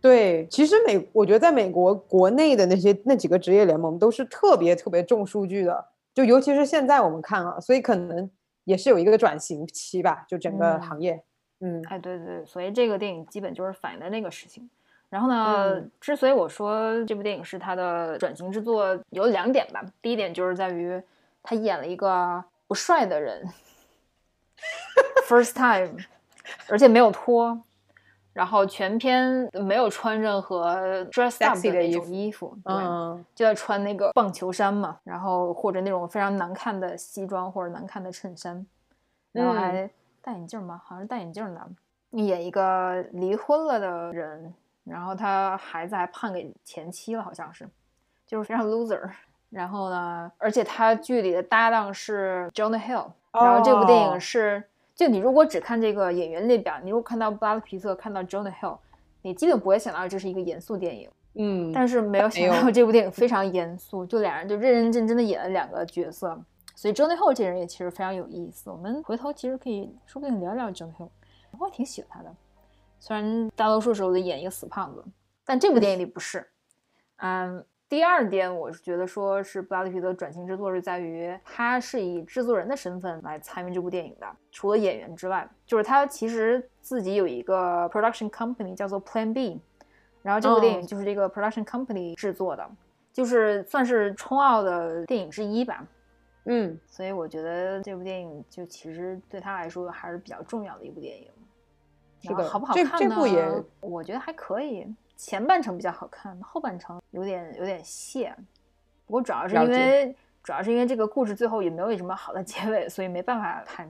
B: 对，其实美，我觉得在美国国内的那些那几个职业联盟都是特别特别重数据的，就尤其是现在我们看啊，所以可能。也是有一个转型期吧，就整个行业，嗯，
A: 哎，对对，所以这个电影基本就是反映的那个事情。然后呢，之所以我说这部电影是他的转型之作，有两点吧。第一点就是在于他演了一个不帅的人，first time，而且没有脱。然后全篇没有穿任何 dress up 的那种衣服，
B: 嗯，
A: 就在穿那个棒球衫嘛，然后或者那种非常难看的西装或者难看的衬衫，然后还戴眼镜吗？好像是戴眼镜的，演一个离婚了的人，然后他孩子还判给前妻了，好像是，就是非常 loser。然后呢，而且他剧里的搭档是 Jonah Hill，然后这部电影是，就你如果只看这个演员列表，你如果看到布拉德皮特，看到 Jonah Hill，你基本不会想到这是一个严肃电影。
B: 嗯，
A: 但是没有想到这部电影非常严肃，就俩人就认认真真的演了两个角色，所以 Jonah Hill 这人也其实非常有意思。我们回头其实可以说不定聊聊 Jonah Hill，我也挺喜欢他的，虽然大多数时候都演一个死胖子，但这部电影里不是。嗯，第二点我是觉得说是布拉德皮特转型之作是在于他是以制作人的身份来参与这部电影的，除了演员之外，就是他其实自己有一个 production company 叫做 Plan B。然后这部电影就是这个 production company 制作的，就是算是冲奥的电影之一吧。
B: 嗯，
A: 所以我觉得这部电影就其实对他来说还是比较重要的一部电影。
B: 是的，
A: 好不好看
B: 呢？这部也
A: 我觉得还可以，前半程比较好看，后半程有点有点泄。不过主要是因为主要是因为这个故事最后也没有什么好的结尾，所以没办法拍。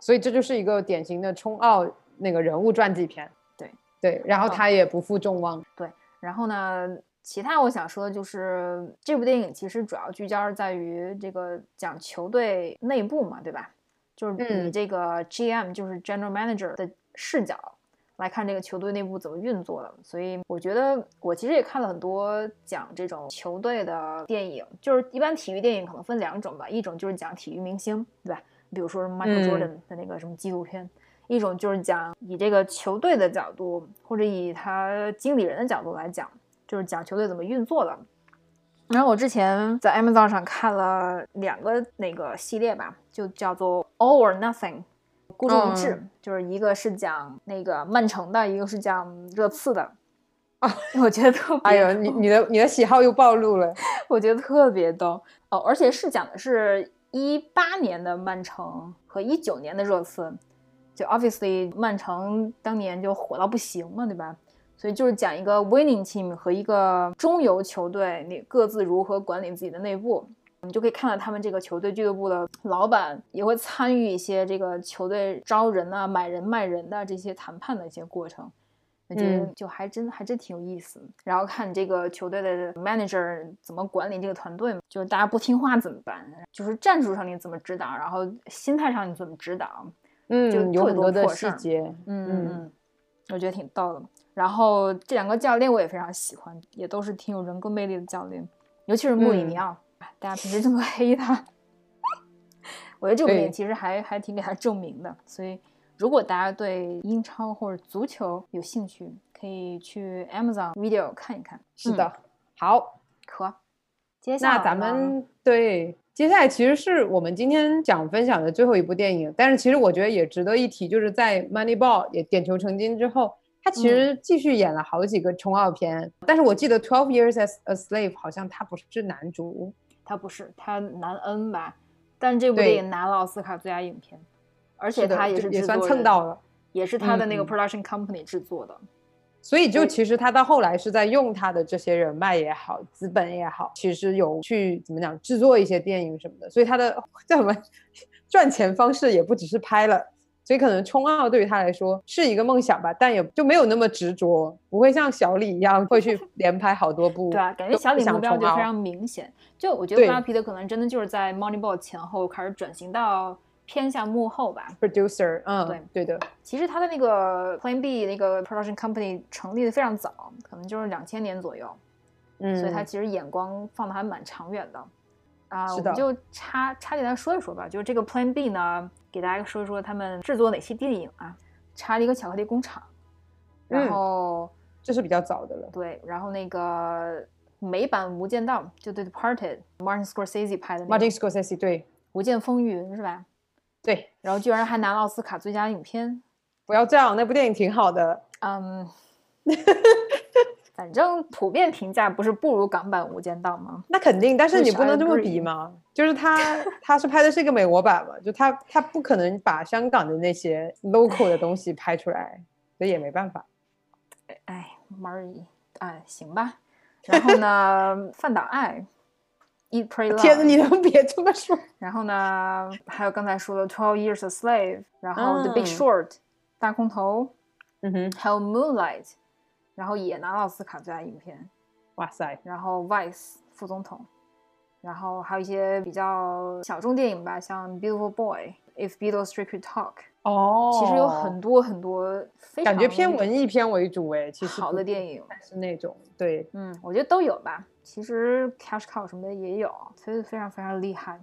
B: 所以这就是一个典型的冲奥那个人物传记片。对对，然后他也不负众望。
A: 对，然后呢，其他我想说的就是这部电影其实主要聚焦是在于这个讲球队内部嘛，对吧？就是你这个 GM 就是 General Manager 的视角来看这个球队内部怎么运作的。所以我觉得我其实也看了很多讲这种球队的电影，就是一般体育电影可能分两种吧，一种就是讲体育明星，对吧？比如说 Michael Jordan 的那个什么纪录片。一种就是讲以这个球队的角度，或者以他经理人的角度来讲，就是讲球队怎么运作的。然后我之前在 Amazon 上看了两个那个系列吧，就叫做 All or Nothing，孤注一掷，就是一个是讲那个曼城的，一个是讲热刺的。啊，我觉得特别，
B: 哎呦，你你的你的喜好又暴露了。
A: 我觉得特别逗哦，而且是讲的是一八年的曼城和一九年的热刺。就 obviously 曼城当年就火到不行嘛，对吧？所以就是讲一个 winning team 和一个中游球队，你各自如何管理自己的内部，你就可以看到他们这个球队俱乐部的老板也会参与一些这个球队招人啊、买人卖人的这些谈判的一些过程，我觉得就还真还真挺有意思。然后看这个球队的 manager 怎么管理这个团队，就是大家不听话怎么办？就是战术上你怎么指导，然后心态上你怎么指导？
B: 嗯，就有很多的细节，
A: 嗯嗯嗯，我觉得挺逗的。然后这两个教练我也非常喜欢，也都是挺有人格魅力的教练，尤其是穆里尼奥。大家平时这么黑他，我觉得这部电影其实还还挺给他证明的。所以，如果大家对英超或者足球有兴趣，可以去 Amazon Video 看一看。
B: 是的，好，
A: 可。接下
B: 来，那咱们对。接下来其实是我们今天想分享的最后一部电影，但是其实我觉得也值得一提，就是在《Moneyball》也点球成金之后，他其实继续演了好几个冲奥片。但是我记得《Twelve Years as a Slave》好像他不是男主，
A: 他不是，他男 N 吧？但这部电影拿了奥斯卡最佳影片，而且他也是
B: 也算蹭到了，
A: 也是他的那个 Production Company 制作的。
B: 所以，就其实他到后来是在用他的这些人脉也好，资本也好，其实有去怎么讲制作一些电影什么的。所以他的叫什么赚钱方式也不只是拍了。所以可能冲奥对于他来说是一个梦想吧，但也就没有那么执着，不会像小李一样会去连拍好多部。
A: 对啊，感觉小李目标就非常明显。就我觉得布拉皮特可能真的就是在 Moneyball 前后开始转型到。偏向幕后吧
B: ，producer，嗯，
A: 对
B: 对的。
A: 其实他的那个 Plan B 那个 production company 成立的非常早，可能就是两千年左右，
B: 嗯，
A: 所以他其实眼光放的还蛮长远的。啊，
B: 我们
A: 就插插进来说一说吧，就是这个 Plan B 呢，给大家说一说他们制作哪些电影啊？查了一个巧克力工厂，然后
B: 这是比较早的了，
A: 对，然后那个美版无间道就 The Departed，Martin Scorsese 拍的
B: ，Martin Scorsese 对，
A: 无间风云是吧？
B: 对，
A: 然后居然还拿了奥斯卡最佳影片，
B: 不要这样，那部电影挺好的。
A: 嗯，反正普遍评价不是不如港版《无间道》吗？
B: 那肯定，但是你不能这么比嘛。就是他，他是拍的是一个美国版嘛，就他他不可能把香港的那些 local 的东西拍出来，所以也没办法。
A: 哎，Mary，，哎，行吧。然后呢，范岛爱。Eat Pray Love。
B: 天呐，你能别这么说？
A: 然后呢，还有刚才说的 Twelve Years a Slave，然后 The Big Short，大空头，
B: 嗯哼，
A: 还有 Moonlight，然后也拿了奥斯卡最佳影片。
B: 哇塞！
A: 然后 Vice 副总统，然后还有一些比较小众电影吧，像 Beautiful Boy、If Beatles Street Could Talk。
B: 哦，
A: 其实有很多很多，
B: 感觉偏文艺片为主哎，其实
A: 好的电影
B: 是那种对，
A: 嗯，我觉得都有吧。其实 Cash Cow 什么的也有，所以非常非常厉害，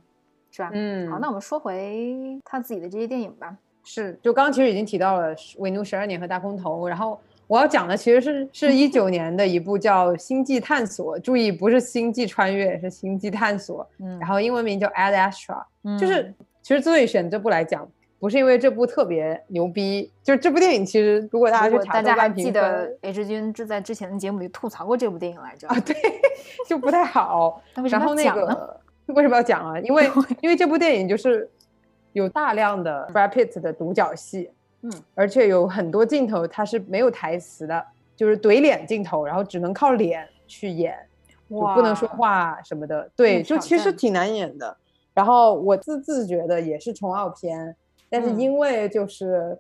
A: 是吧？
B: 嗯，
A: 好，那我们说回他自己的这些电影吧。
B: 是，就刚刚其实已经提到了《维奴十二年》和《大空头》，然后我要讲的其实是是一九年的一部叫《星际探索》，注意不是《星际穿越》，是《星际探索》，
A: 嗯，
B: 然后英文名叫《Ad Astra》，就是其实之所以选这部来讲。不是因为这部特别牛逼，就是这部电影其实如果大家去查
A: 大家还记得 H 君就在之前的节目里吐槽过这部电影来着
B: 啊，对，就不太好。
A: 然
B: 后那个为什么要讲啊？因为 因为这部电影就是有大量的 Brad Pitt 的独角戏，
A: 嗯，
B: 而且有很多镜头它是没有台词的，就是怼脸镜头，然后只能靠脸去演，就不能说话什么的。对，就其实挺难演的。然后我自自觉的也是冲奥片。但是因为就是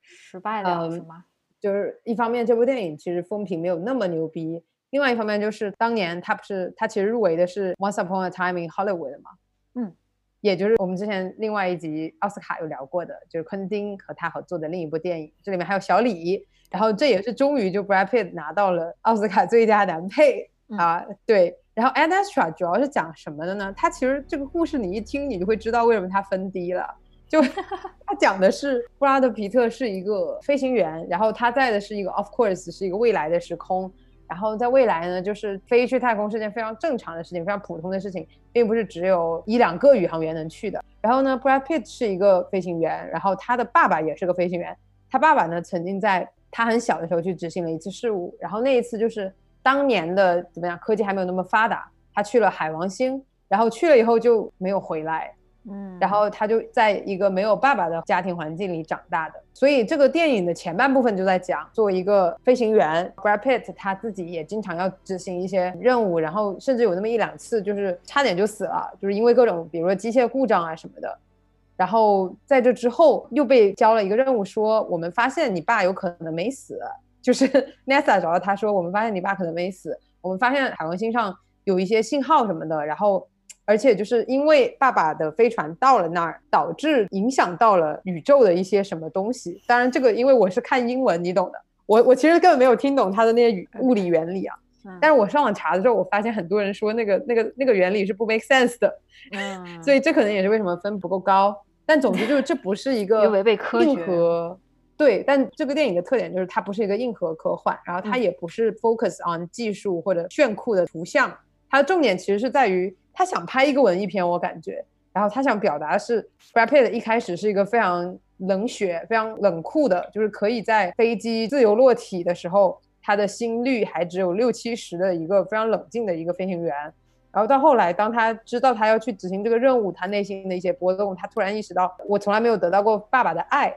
A: 失败了，是吗？
B: 就是一方面这部电影其实风评没有那么牛逼，另外一方面就是当年他不是他其实入围的是 Once Upon a Time in Hollywood 嘛，
A: 嗯，
B: 也就是我们之前另外一集奥斯卡有聊过的，就是昆汀和他合作的另一部电影，这里面还有小李，然后这也是终于就 Brad Pitt 拿到了奥斯卡最佳男配啊，对，然后 Ad Astra 主要是讲什么的呢？他其实这个故事你一听你就会知道为什么他分低了。就 他讲的是布拉德皮特是一个飞行员，然后他在的是一个 of course 是一个未来的时空，然后在未来呢，就是飞去太空是件非常正常的事情，非常普通的事情，并不是只有一两个宇航员能去的。然后呢，Brad Pitt 是一个飞行员，然后他的爸爸也是个飞行员，他爸爸呢曾经在他很小的时候去执行了一次事务，然后那一次就是当年的怎么样，科技还没有那么发达，他去了海王星，然后去了以后就没有回来。
A: 嗯，
B: 然后他就在一个没有爸爸的家庭环境里长大的，所以这个电影的前半部分就在讲，作为一个飞行员，Brad Pitt 他自己也经常要执行一些任务，然后甚至有那么一两次就是差点就死了，就是因为各种比如说机械故障啊什么的。然后在这之后又被交了一个任务，说我们发现你爸有可能没死，就是 NASA 找到他说我们发现你爸可能没死，我们发现海王星上有一些信号什么的，然后。而且就是因为爸爸的飞船到了那儿，导致影响到了宇宙的一些什么东西。当然，这个因为我是看英文，你懂的。我我其实根本没有听懂他的那些语物理原理啊。但是我上网查的时候，我发现很多人说那个那个那个原理是不 make sense 的。
A: 嗯。
B: 所以这可能也是为什么分不够高。但总之就是这不是一个
A: 违背科
B: 学。硬核。对，但这个电影的特点就是它不是一个硬核科幻，然后它也不是 focus on 技术或者炫酷的图像，它的重点其实是在于。他想拍一个文艺片，我感觉，然后他想表达的是，Brad Pitt 一开始是一个非常冷血、非常冷酷的，就是可以在飞机自由落体的时候，他的心率还只有六七十的一个非常冷静的一个飞行员。然后到后来，当他知道他要去执行这个任务，他内心的一些波动，他突然意识到，我从来没有得到过爸爸的爱，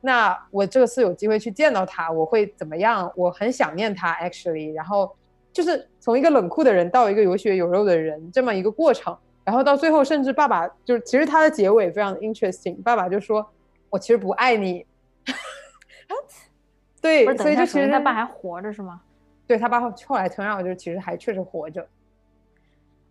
B: 那我这次有机会去见到他，我会怎么样？我很想念他，actually，然后。就是从一个冷酷的人到一个有血有肉的人这么一个过程，然后到最后，甚至爸爸就是其实他的结尾非常 interesting。爸爸就说：“我其实不爱你。”对，所以就其实
A: 他爸还活着是吗？
B: 对他爸后来承认就是其实还确实活着。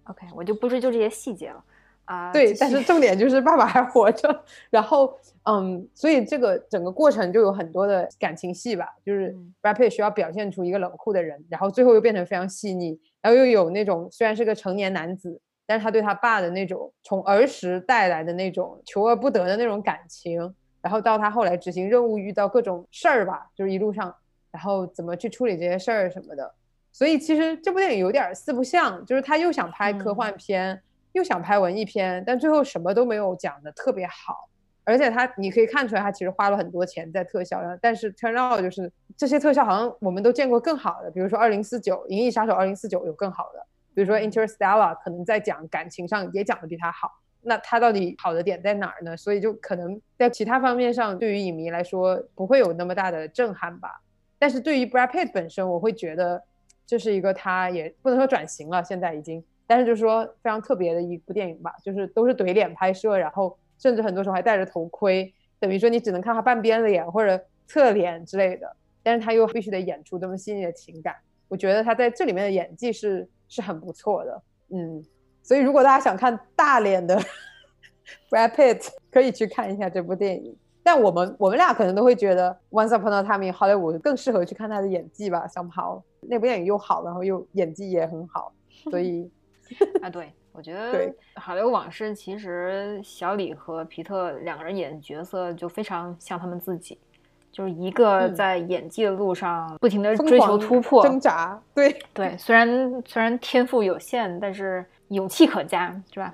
A: OK，我就不追究这些细节了。啊，
B: 对，但是重点就是爸爸还活着，然后，嗯，所以这个整个过程就有很多的感情戏吧，就是 Brad Pitt 需要表现出一个冷酷的人，然后最后又变成非常细腻，然后又有那种虽然是个成年男子，但是他对他爸的那种从儿时带来的那种求而不得的那种感情，然后到他后来执行任务遇到各种事儿吧，就是一路上，然后怎么去处理这些事儿什么的，所以其实这部电影有点四不像，就是他又想拍科幻片。又想拍文艺片，但最后什么都没有讲的特别好，而且他你可以看出来，他其实花了很多钱在特效上，但是 turn out 就是这些特效好像我们都见过更好的，比如说二零四九《银翼杀手二零四九》有更好的，比如说 Interstellar 可能在讲感情上也讲的比他好，那他到底好的点在哪儿呢？所以就可能在其他方面上，对于影迷来说不会有那么大的震撼吧。但是对于 Brad Pitt 本身，我会觉得这是一个他也不能说转型了，现在已经。但是就是说非常特别的一部电影吧，就是都是怼脸拍摄，然后甚至很多时候还戴着头盔，等于说你只能看他半边脸或者侧脸之类的，但是他又必须得演出这么细腻的情感。我觉得他在这里面的演技是是很不错的，嗯，所以如果大家想看大脸的 Brad Pitt，可以去看一下这部电影。但我们我们俩可能都会觉得 Once Upon a Time in Hollywood 更适合去看他的演技吧，somehow 那部电影又好，然后又演技也很好，所以
A: 啊，对我觉得《好莱坞往事》其实小李和皮特两个人演角色就非常像他们自己。就是一个在演技的路上不停的追求突破、
B: 挣扎，对
A: 对，虽然虽然天赋有限，但是勇气可嘉，是吧？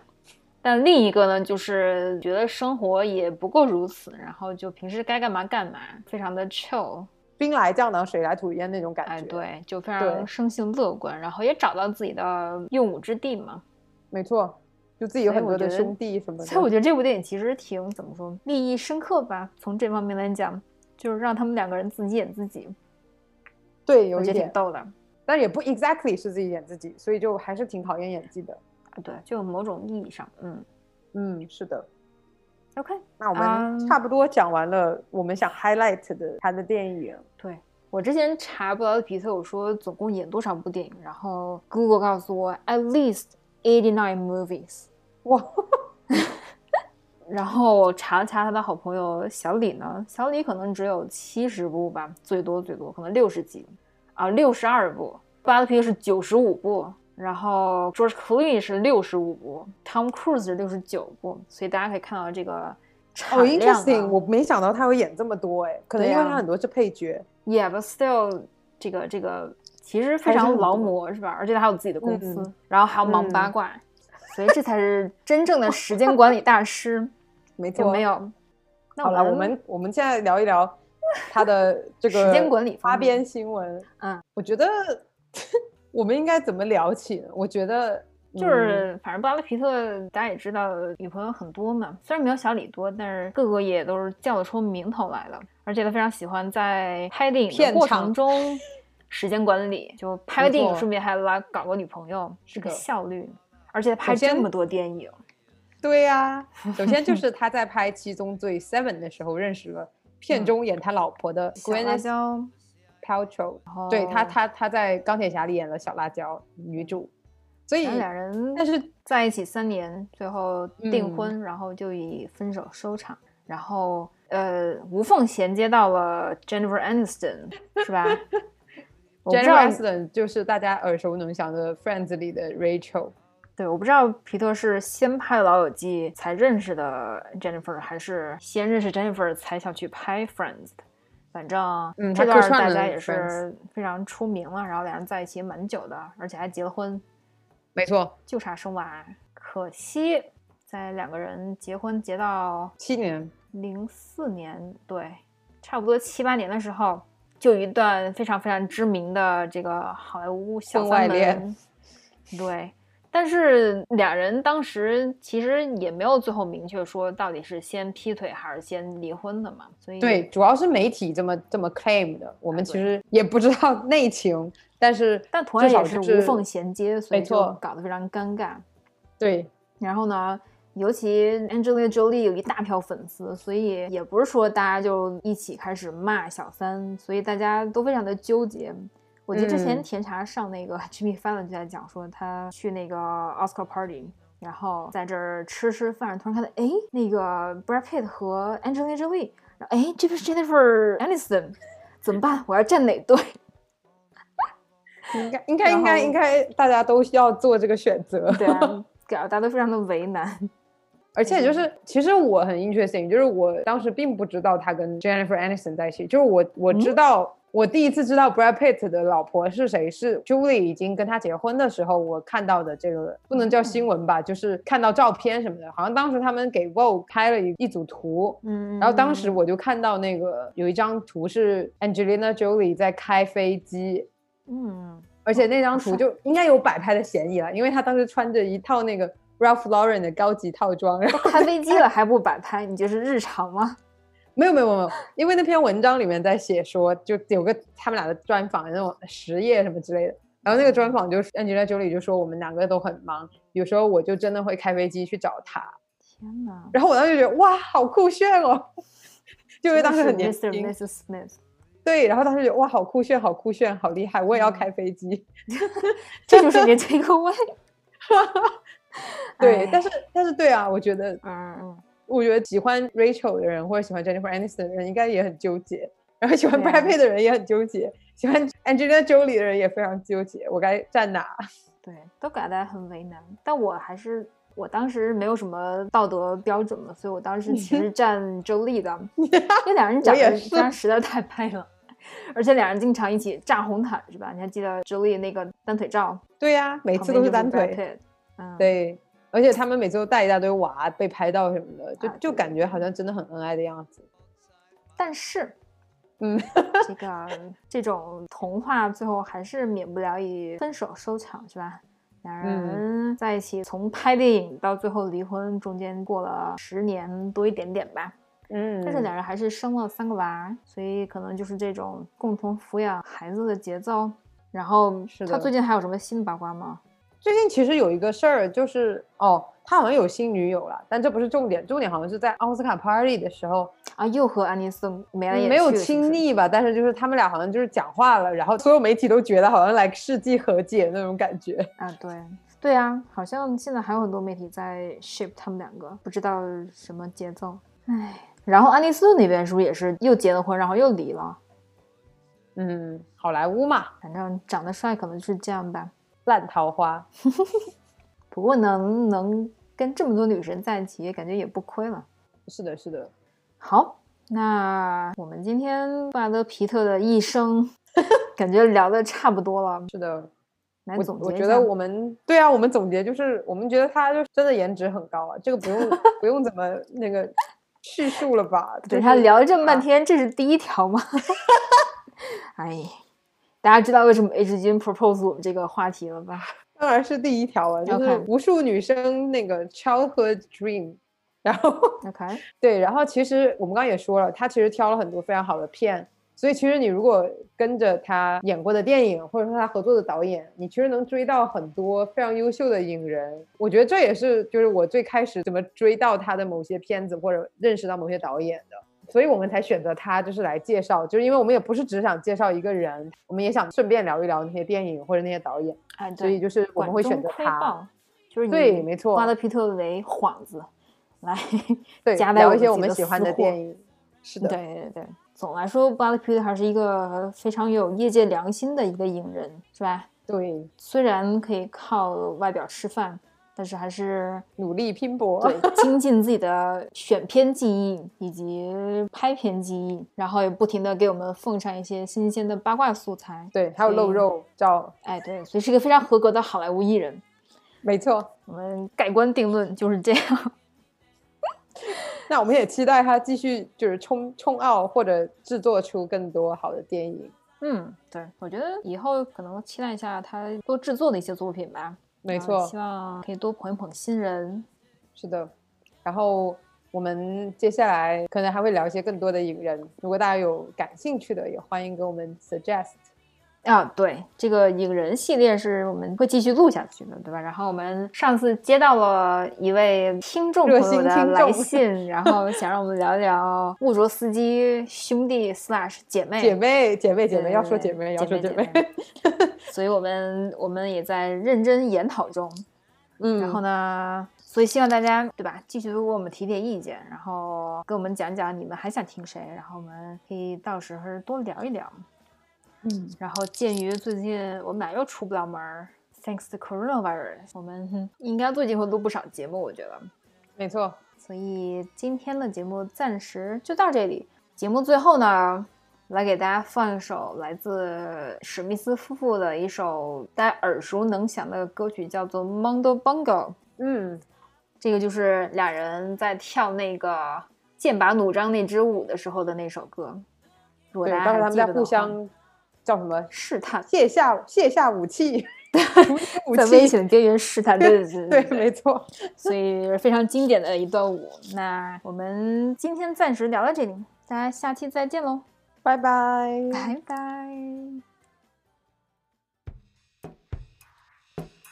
A: 但另一个呢，就是觉得生活也不过如此，然后就平时该干嘛干嘛，非常的 chill，
B: 兵来将挡，水来土掩那种感觉。
A: 哎，对，就非常生性乐观，然后也找到自己的用武之地嘛。
B: 没错，就自己有很多的兄弟什么的。
A: 所以我觉得这部电影其实挺怎么说，立意深刻吧？从这方面来讲。就是让他们两个人自己演自己，
B: 对，有一点
A: 挺逗的，
B: 但也不 exactly 是自己演自己，所以就还是挺考验演技的。
A: 对，就某种意义上，嗯
B: 嗯，是的。
A: OK，
B: 那我们差不多讲完了我们想 highlight 的他的电影。
A: 对我之前查布拉德皮特，我说总共演多少部电影，然后 Google 告诉我 at least eighty nine movies。
B: 哇！
A: 然后查了查他的好朋友小李呢，小李可能只有七十部吧，最多最多可能六十几啊，六十二部。布拉德皮特是九十五部，然后 George Clooney 是六十五部，Tom Cruise 是六十九部，所以大家可以看到这个产量。
B: interesting，我没想到他会演这么多哎，可能因为他很多是配角。
A: Yeah，but still，这个这个其实非常劳模是吧？而且他还有自己的公司，然后还要忙八卦，所以这才是真正的时间管理大师。
B: 没错，
A: 没有。
B: 那好了，我们我们现在聊一聊他的这个
A: 时间管理
B: 花边新闻。嗯，我觉得我们应该怎么聊起呢？我觉得
A: 就是，反正布拉德皮特大家也知道，女朋友很多嘛。虽然没有小李多，但是个个也都是叫得出名头来的。而且他非常喜欢在拍电影的过程中时间管理，就拍个电影顺便还来搞个女朋友，这个效率。而且拍这么多电影。
B: 对呀，首先就 是他在拍《七宗罪》Seven 的时候认识了片中演他老婆的
A: Gwyneth
B: Paltrow，对他，他他在《钢铁侠》里演了小辣椒女主，所以
A: 两人
B: 但是
A: 在一起三年，最后订婚，然后就以分手收场，然后呃无缝衔接到了 Jennifer Aniston，是吧
B: ？Jennifer Aniston 就是大家耳熟能详的 Friends 里的 Rachel。
A: 对，我不知道皮特是先拍《老友记》才认识的 Jennifer，还是先认识 Jennifer 才想去拍 Friends 的。反正嗯这段大家也是非常出名了，然后两人在一起蛮久的，而且还结了婚。
B: 没错，
A: 就差生娃。可惜在两个人结婚结到
B: 七年，
A: 零四年，对，差不多七八年的时候，就一段非常非常知名的这个好莱坞小三门，对。但是俩人当时其实也没有最后明确说到底是先劈腿还是先离婚的嘛，所以
B: 对，主要是媒体这么这么 claim 的，我们其实也不知道内情，但是
A: 但同样也是无缝衔接，所以就搞得非常尴尬。
B: 对，
A: 然后呢，尤其 Angelina Jolie 有一大票粉丝，所以也不是说大家就一起开始骂小三，所以大家都非常的纠结。我记得之前甜茶上那个 Jimmy Fallon 就在讲说，他去那个 Oscar Party，然后在这儿吃吃饭，突然看到，哎，那个 Brad Pitt 和 Angelina Jolie，哎，这不是 Jennifer Aniston，怎么办？我要站哪队？
B: 应该应该应该应该大家都需要做这个选择，
A: 对大家都非常的为难。
B: 而且就是，其实我很 interesting，就是我当时并不知道他跟 Jennifer Aniston 在一起，就是我我知道。我第一次知道 Brad Pitt 的老婆是谁，是 Julie 已经跟他结婚的时候，我看到的这个不能叫新闻吧，就是看到照片什么的，好像当时他们给 Vogue 拍了一一组图，嗯，然后当时我就看到那个有一张图是 Angelina Jolie 在开飞机，嗯，而且那张图就应该有摆拍的嫌疑了，因为他当时穿着一套那个 Ralph Lauren 的高级套装，然后
A: 开飞机了还不摆拍，你这是日常吗？
B: 没有没有没有，因为那篇文章里面在写说，就有个他们俩的专访，那种实业什么之类的。然后那个专访就是 Angelina Jolie 就说我们两个都很忙，有时候我就真的会开飞机去找他。
A: 天哪！
B: 然后我当时就觉得哇，好酷炫哦，就因为当时很年轻。
A: Mrs. Smith。
B: 对，然后当时觉得哇，好酷炫，好酷炫，好厉害，我也要开飞机。
A: 这就是你的这个位。
B: 对，但是但是对啊，我觉得，嗯嗯，我觉得喜欢 Rachel 的人或者喜欢 Jennifer Aniston 的人应该也很纠结，然后喜欢 Brad Pitt 的人也很纠结。喜欢 Angelina Jolie 的人也非常纠结，我该站哪？
A: 对，都感到很为难。但我还是，我当时没有什么道德标准嘛，所以我当时其实站 Jolie 的，因为两人长得实在实在太配了，而且两人经常一起炸红毯，是吧？你还记得 Jolie 那个单腿照？
B: 对呀，每次都是单腿。嗯，对，而且他们每次都带一大堆娃被拍到什么的，就就感觉好像真的很恩爱的样子。
A: 但是。嗯，这个这种童话最后还是免不了以分手收场，是吧？两人在一起，从拍电影到最后离婚，中间过了十年多一点点吧。嗯，但是两人还是生了三个娃，所以可能就是这种共同抚养孩子的节奏。然后他最近还有什么新八卦吗？
B: 最近其实有一个事儿，就是哦，他好像有新女友了，但这不是重点，重点好像是在奥斯卡 party 的时候
A: 啊，又和安妮斯没了
B: 没有亲昵吧，但是就是他们俩好像就是讲话了，然后所有媒体都觉得好像来世纪和解那种感觉
A: 啊，对对啊，好像现在还有很多媒体在 ship 他们两个，不知道什么节奏，唉，然后安妮斯那边是不是也是又结了婚，然后又离了？
B: 嗯，好莱坞嘛，
A: 反正长得帅可能就是这样吧。
B: 烂桃花，
A: 不过能能跟这么多女神在一起，感觉也不亏了。
B: 是的，是的。
A: 好，那我们今天布拉德皮特的一生，感觉聊的差不多了。
B: 是的，
A: 来总结
B: 我觉得我们对啊，我们总结就是，我们觉得他就真的颜值很高啊，这个不用不用怎么那个叙述了吧？
A: 对他聊了这么半天，这是第一条吗？哎。大家知道为什么 H 君 propose 我们这个话题了吧？
B: 当然是第一条了，就是无数女生那个 childhood dream。然后
A: ，OK，
B: 对，然后其实我们刚刚也说了，他其实挑了很多非常好的片，所以其实你如果跟着他演过的电影，或者说他合作的导演，你其实能追到很多非常优秀的影人。我觉得这也是就是我最开始怎么追到他的某些片子，或者认识到某些导演的。所以我们才选择他，就是来介绍，就是因为我们也不是只想介绍一个人，我们也想顺便聊一聊那些电影或者那些导演。哎，所以就是我们会选择他，
A: 就是
B: 对，没错，
A: 巴德皮特为幌子来
B: 对聊一些我们喜欢的电影。是的，
A: 对对对。总来说，巴德皮特还是一个非常有业界良心的一个影人，是吧？
B: 对，
A: 虽然可以靠外表吃饭。但是还是
B: 努力拼搏，
A: 对，精进自己的选片技艺以及拍片技艺，然后也不停的给我们奉上一些新鲜的八卦素材。
B: 对，还有露肉照，
A: 哎，对，所以是一个非常合格的好莱坞艺人。
B: 没错，
A: 我们盖棺定论就是这样。
B: 那我们也期待他继续就是冲冲奥，或者制作出更多好的电影。
A: 嗯，对，我觉得以后可能期待一下他多制作的一些作品吧。
B: 没错，
A: 希望可以多捧一捧新人。
B: 是的，然后我们接下来可能还会聊一些更多的影人，如果大家有感兴趣的，也欢迎给我们 suggest。
A: 啊，对，这个影人系列是我们会继续录下去的，对吧？然后我们上次接到了一位听众朋友的来信，然后想让我们聊聊穆卓斯基兄弟 slash 姐妹
B: 姐妹姐妹姐妹要说姐妹要说姐妹，
A: 所以我们我们也在认真研讨中，嗯，然后呢，所以希望大家对吧，继续给我们提点意见，然后跟我们讲讲你们还想听谁，然后我们可以到时候多聊一聊。嗯，然后鉴于最近我们俩又出不了门，thanks to coronavirus，我们 应该最近会录不少节目，我觉得，
B: 没错。
A: 所以今天的节目暂时就到这里。节目最后呢，来给大家放一首来自史密斯夫妇的一首大家耳熟能详的歌曲，叫做《Mondo Bongo》。
B: 嗯，
A: 这个就是俩人在跳那个剑拔弩张那支舞的时候的那首歌。
B: 对，当时他们在互相。叫什么
A: 试探？
B: 卸下卸下武器，
A: 在危险的边缘试探，对对
B: 对，没错。
A: 所以非常经典的一段舞。那我们今天暂时聊到这里，大家下期再见喽，
B: 拜拜，
A: 拜拜。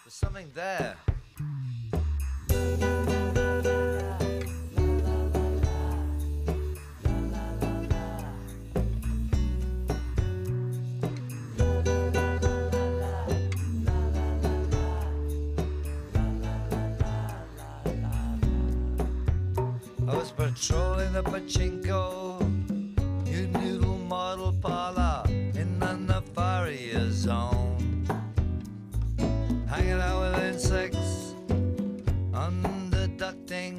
F: something there. Was patrolling the pachinko, new noodle model parlor in the Nefaria zone. Hanging out with insects, underducting.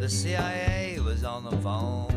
F: The CIA was on the phone.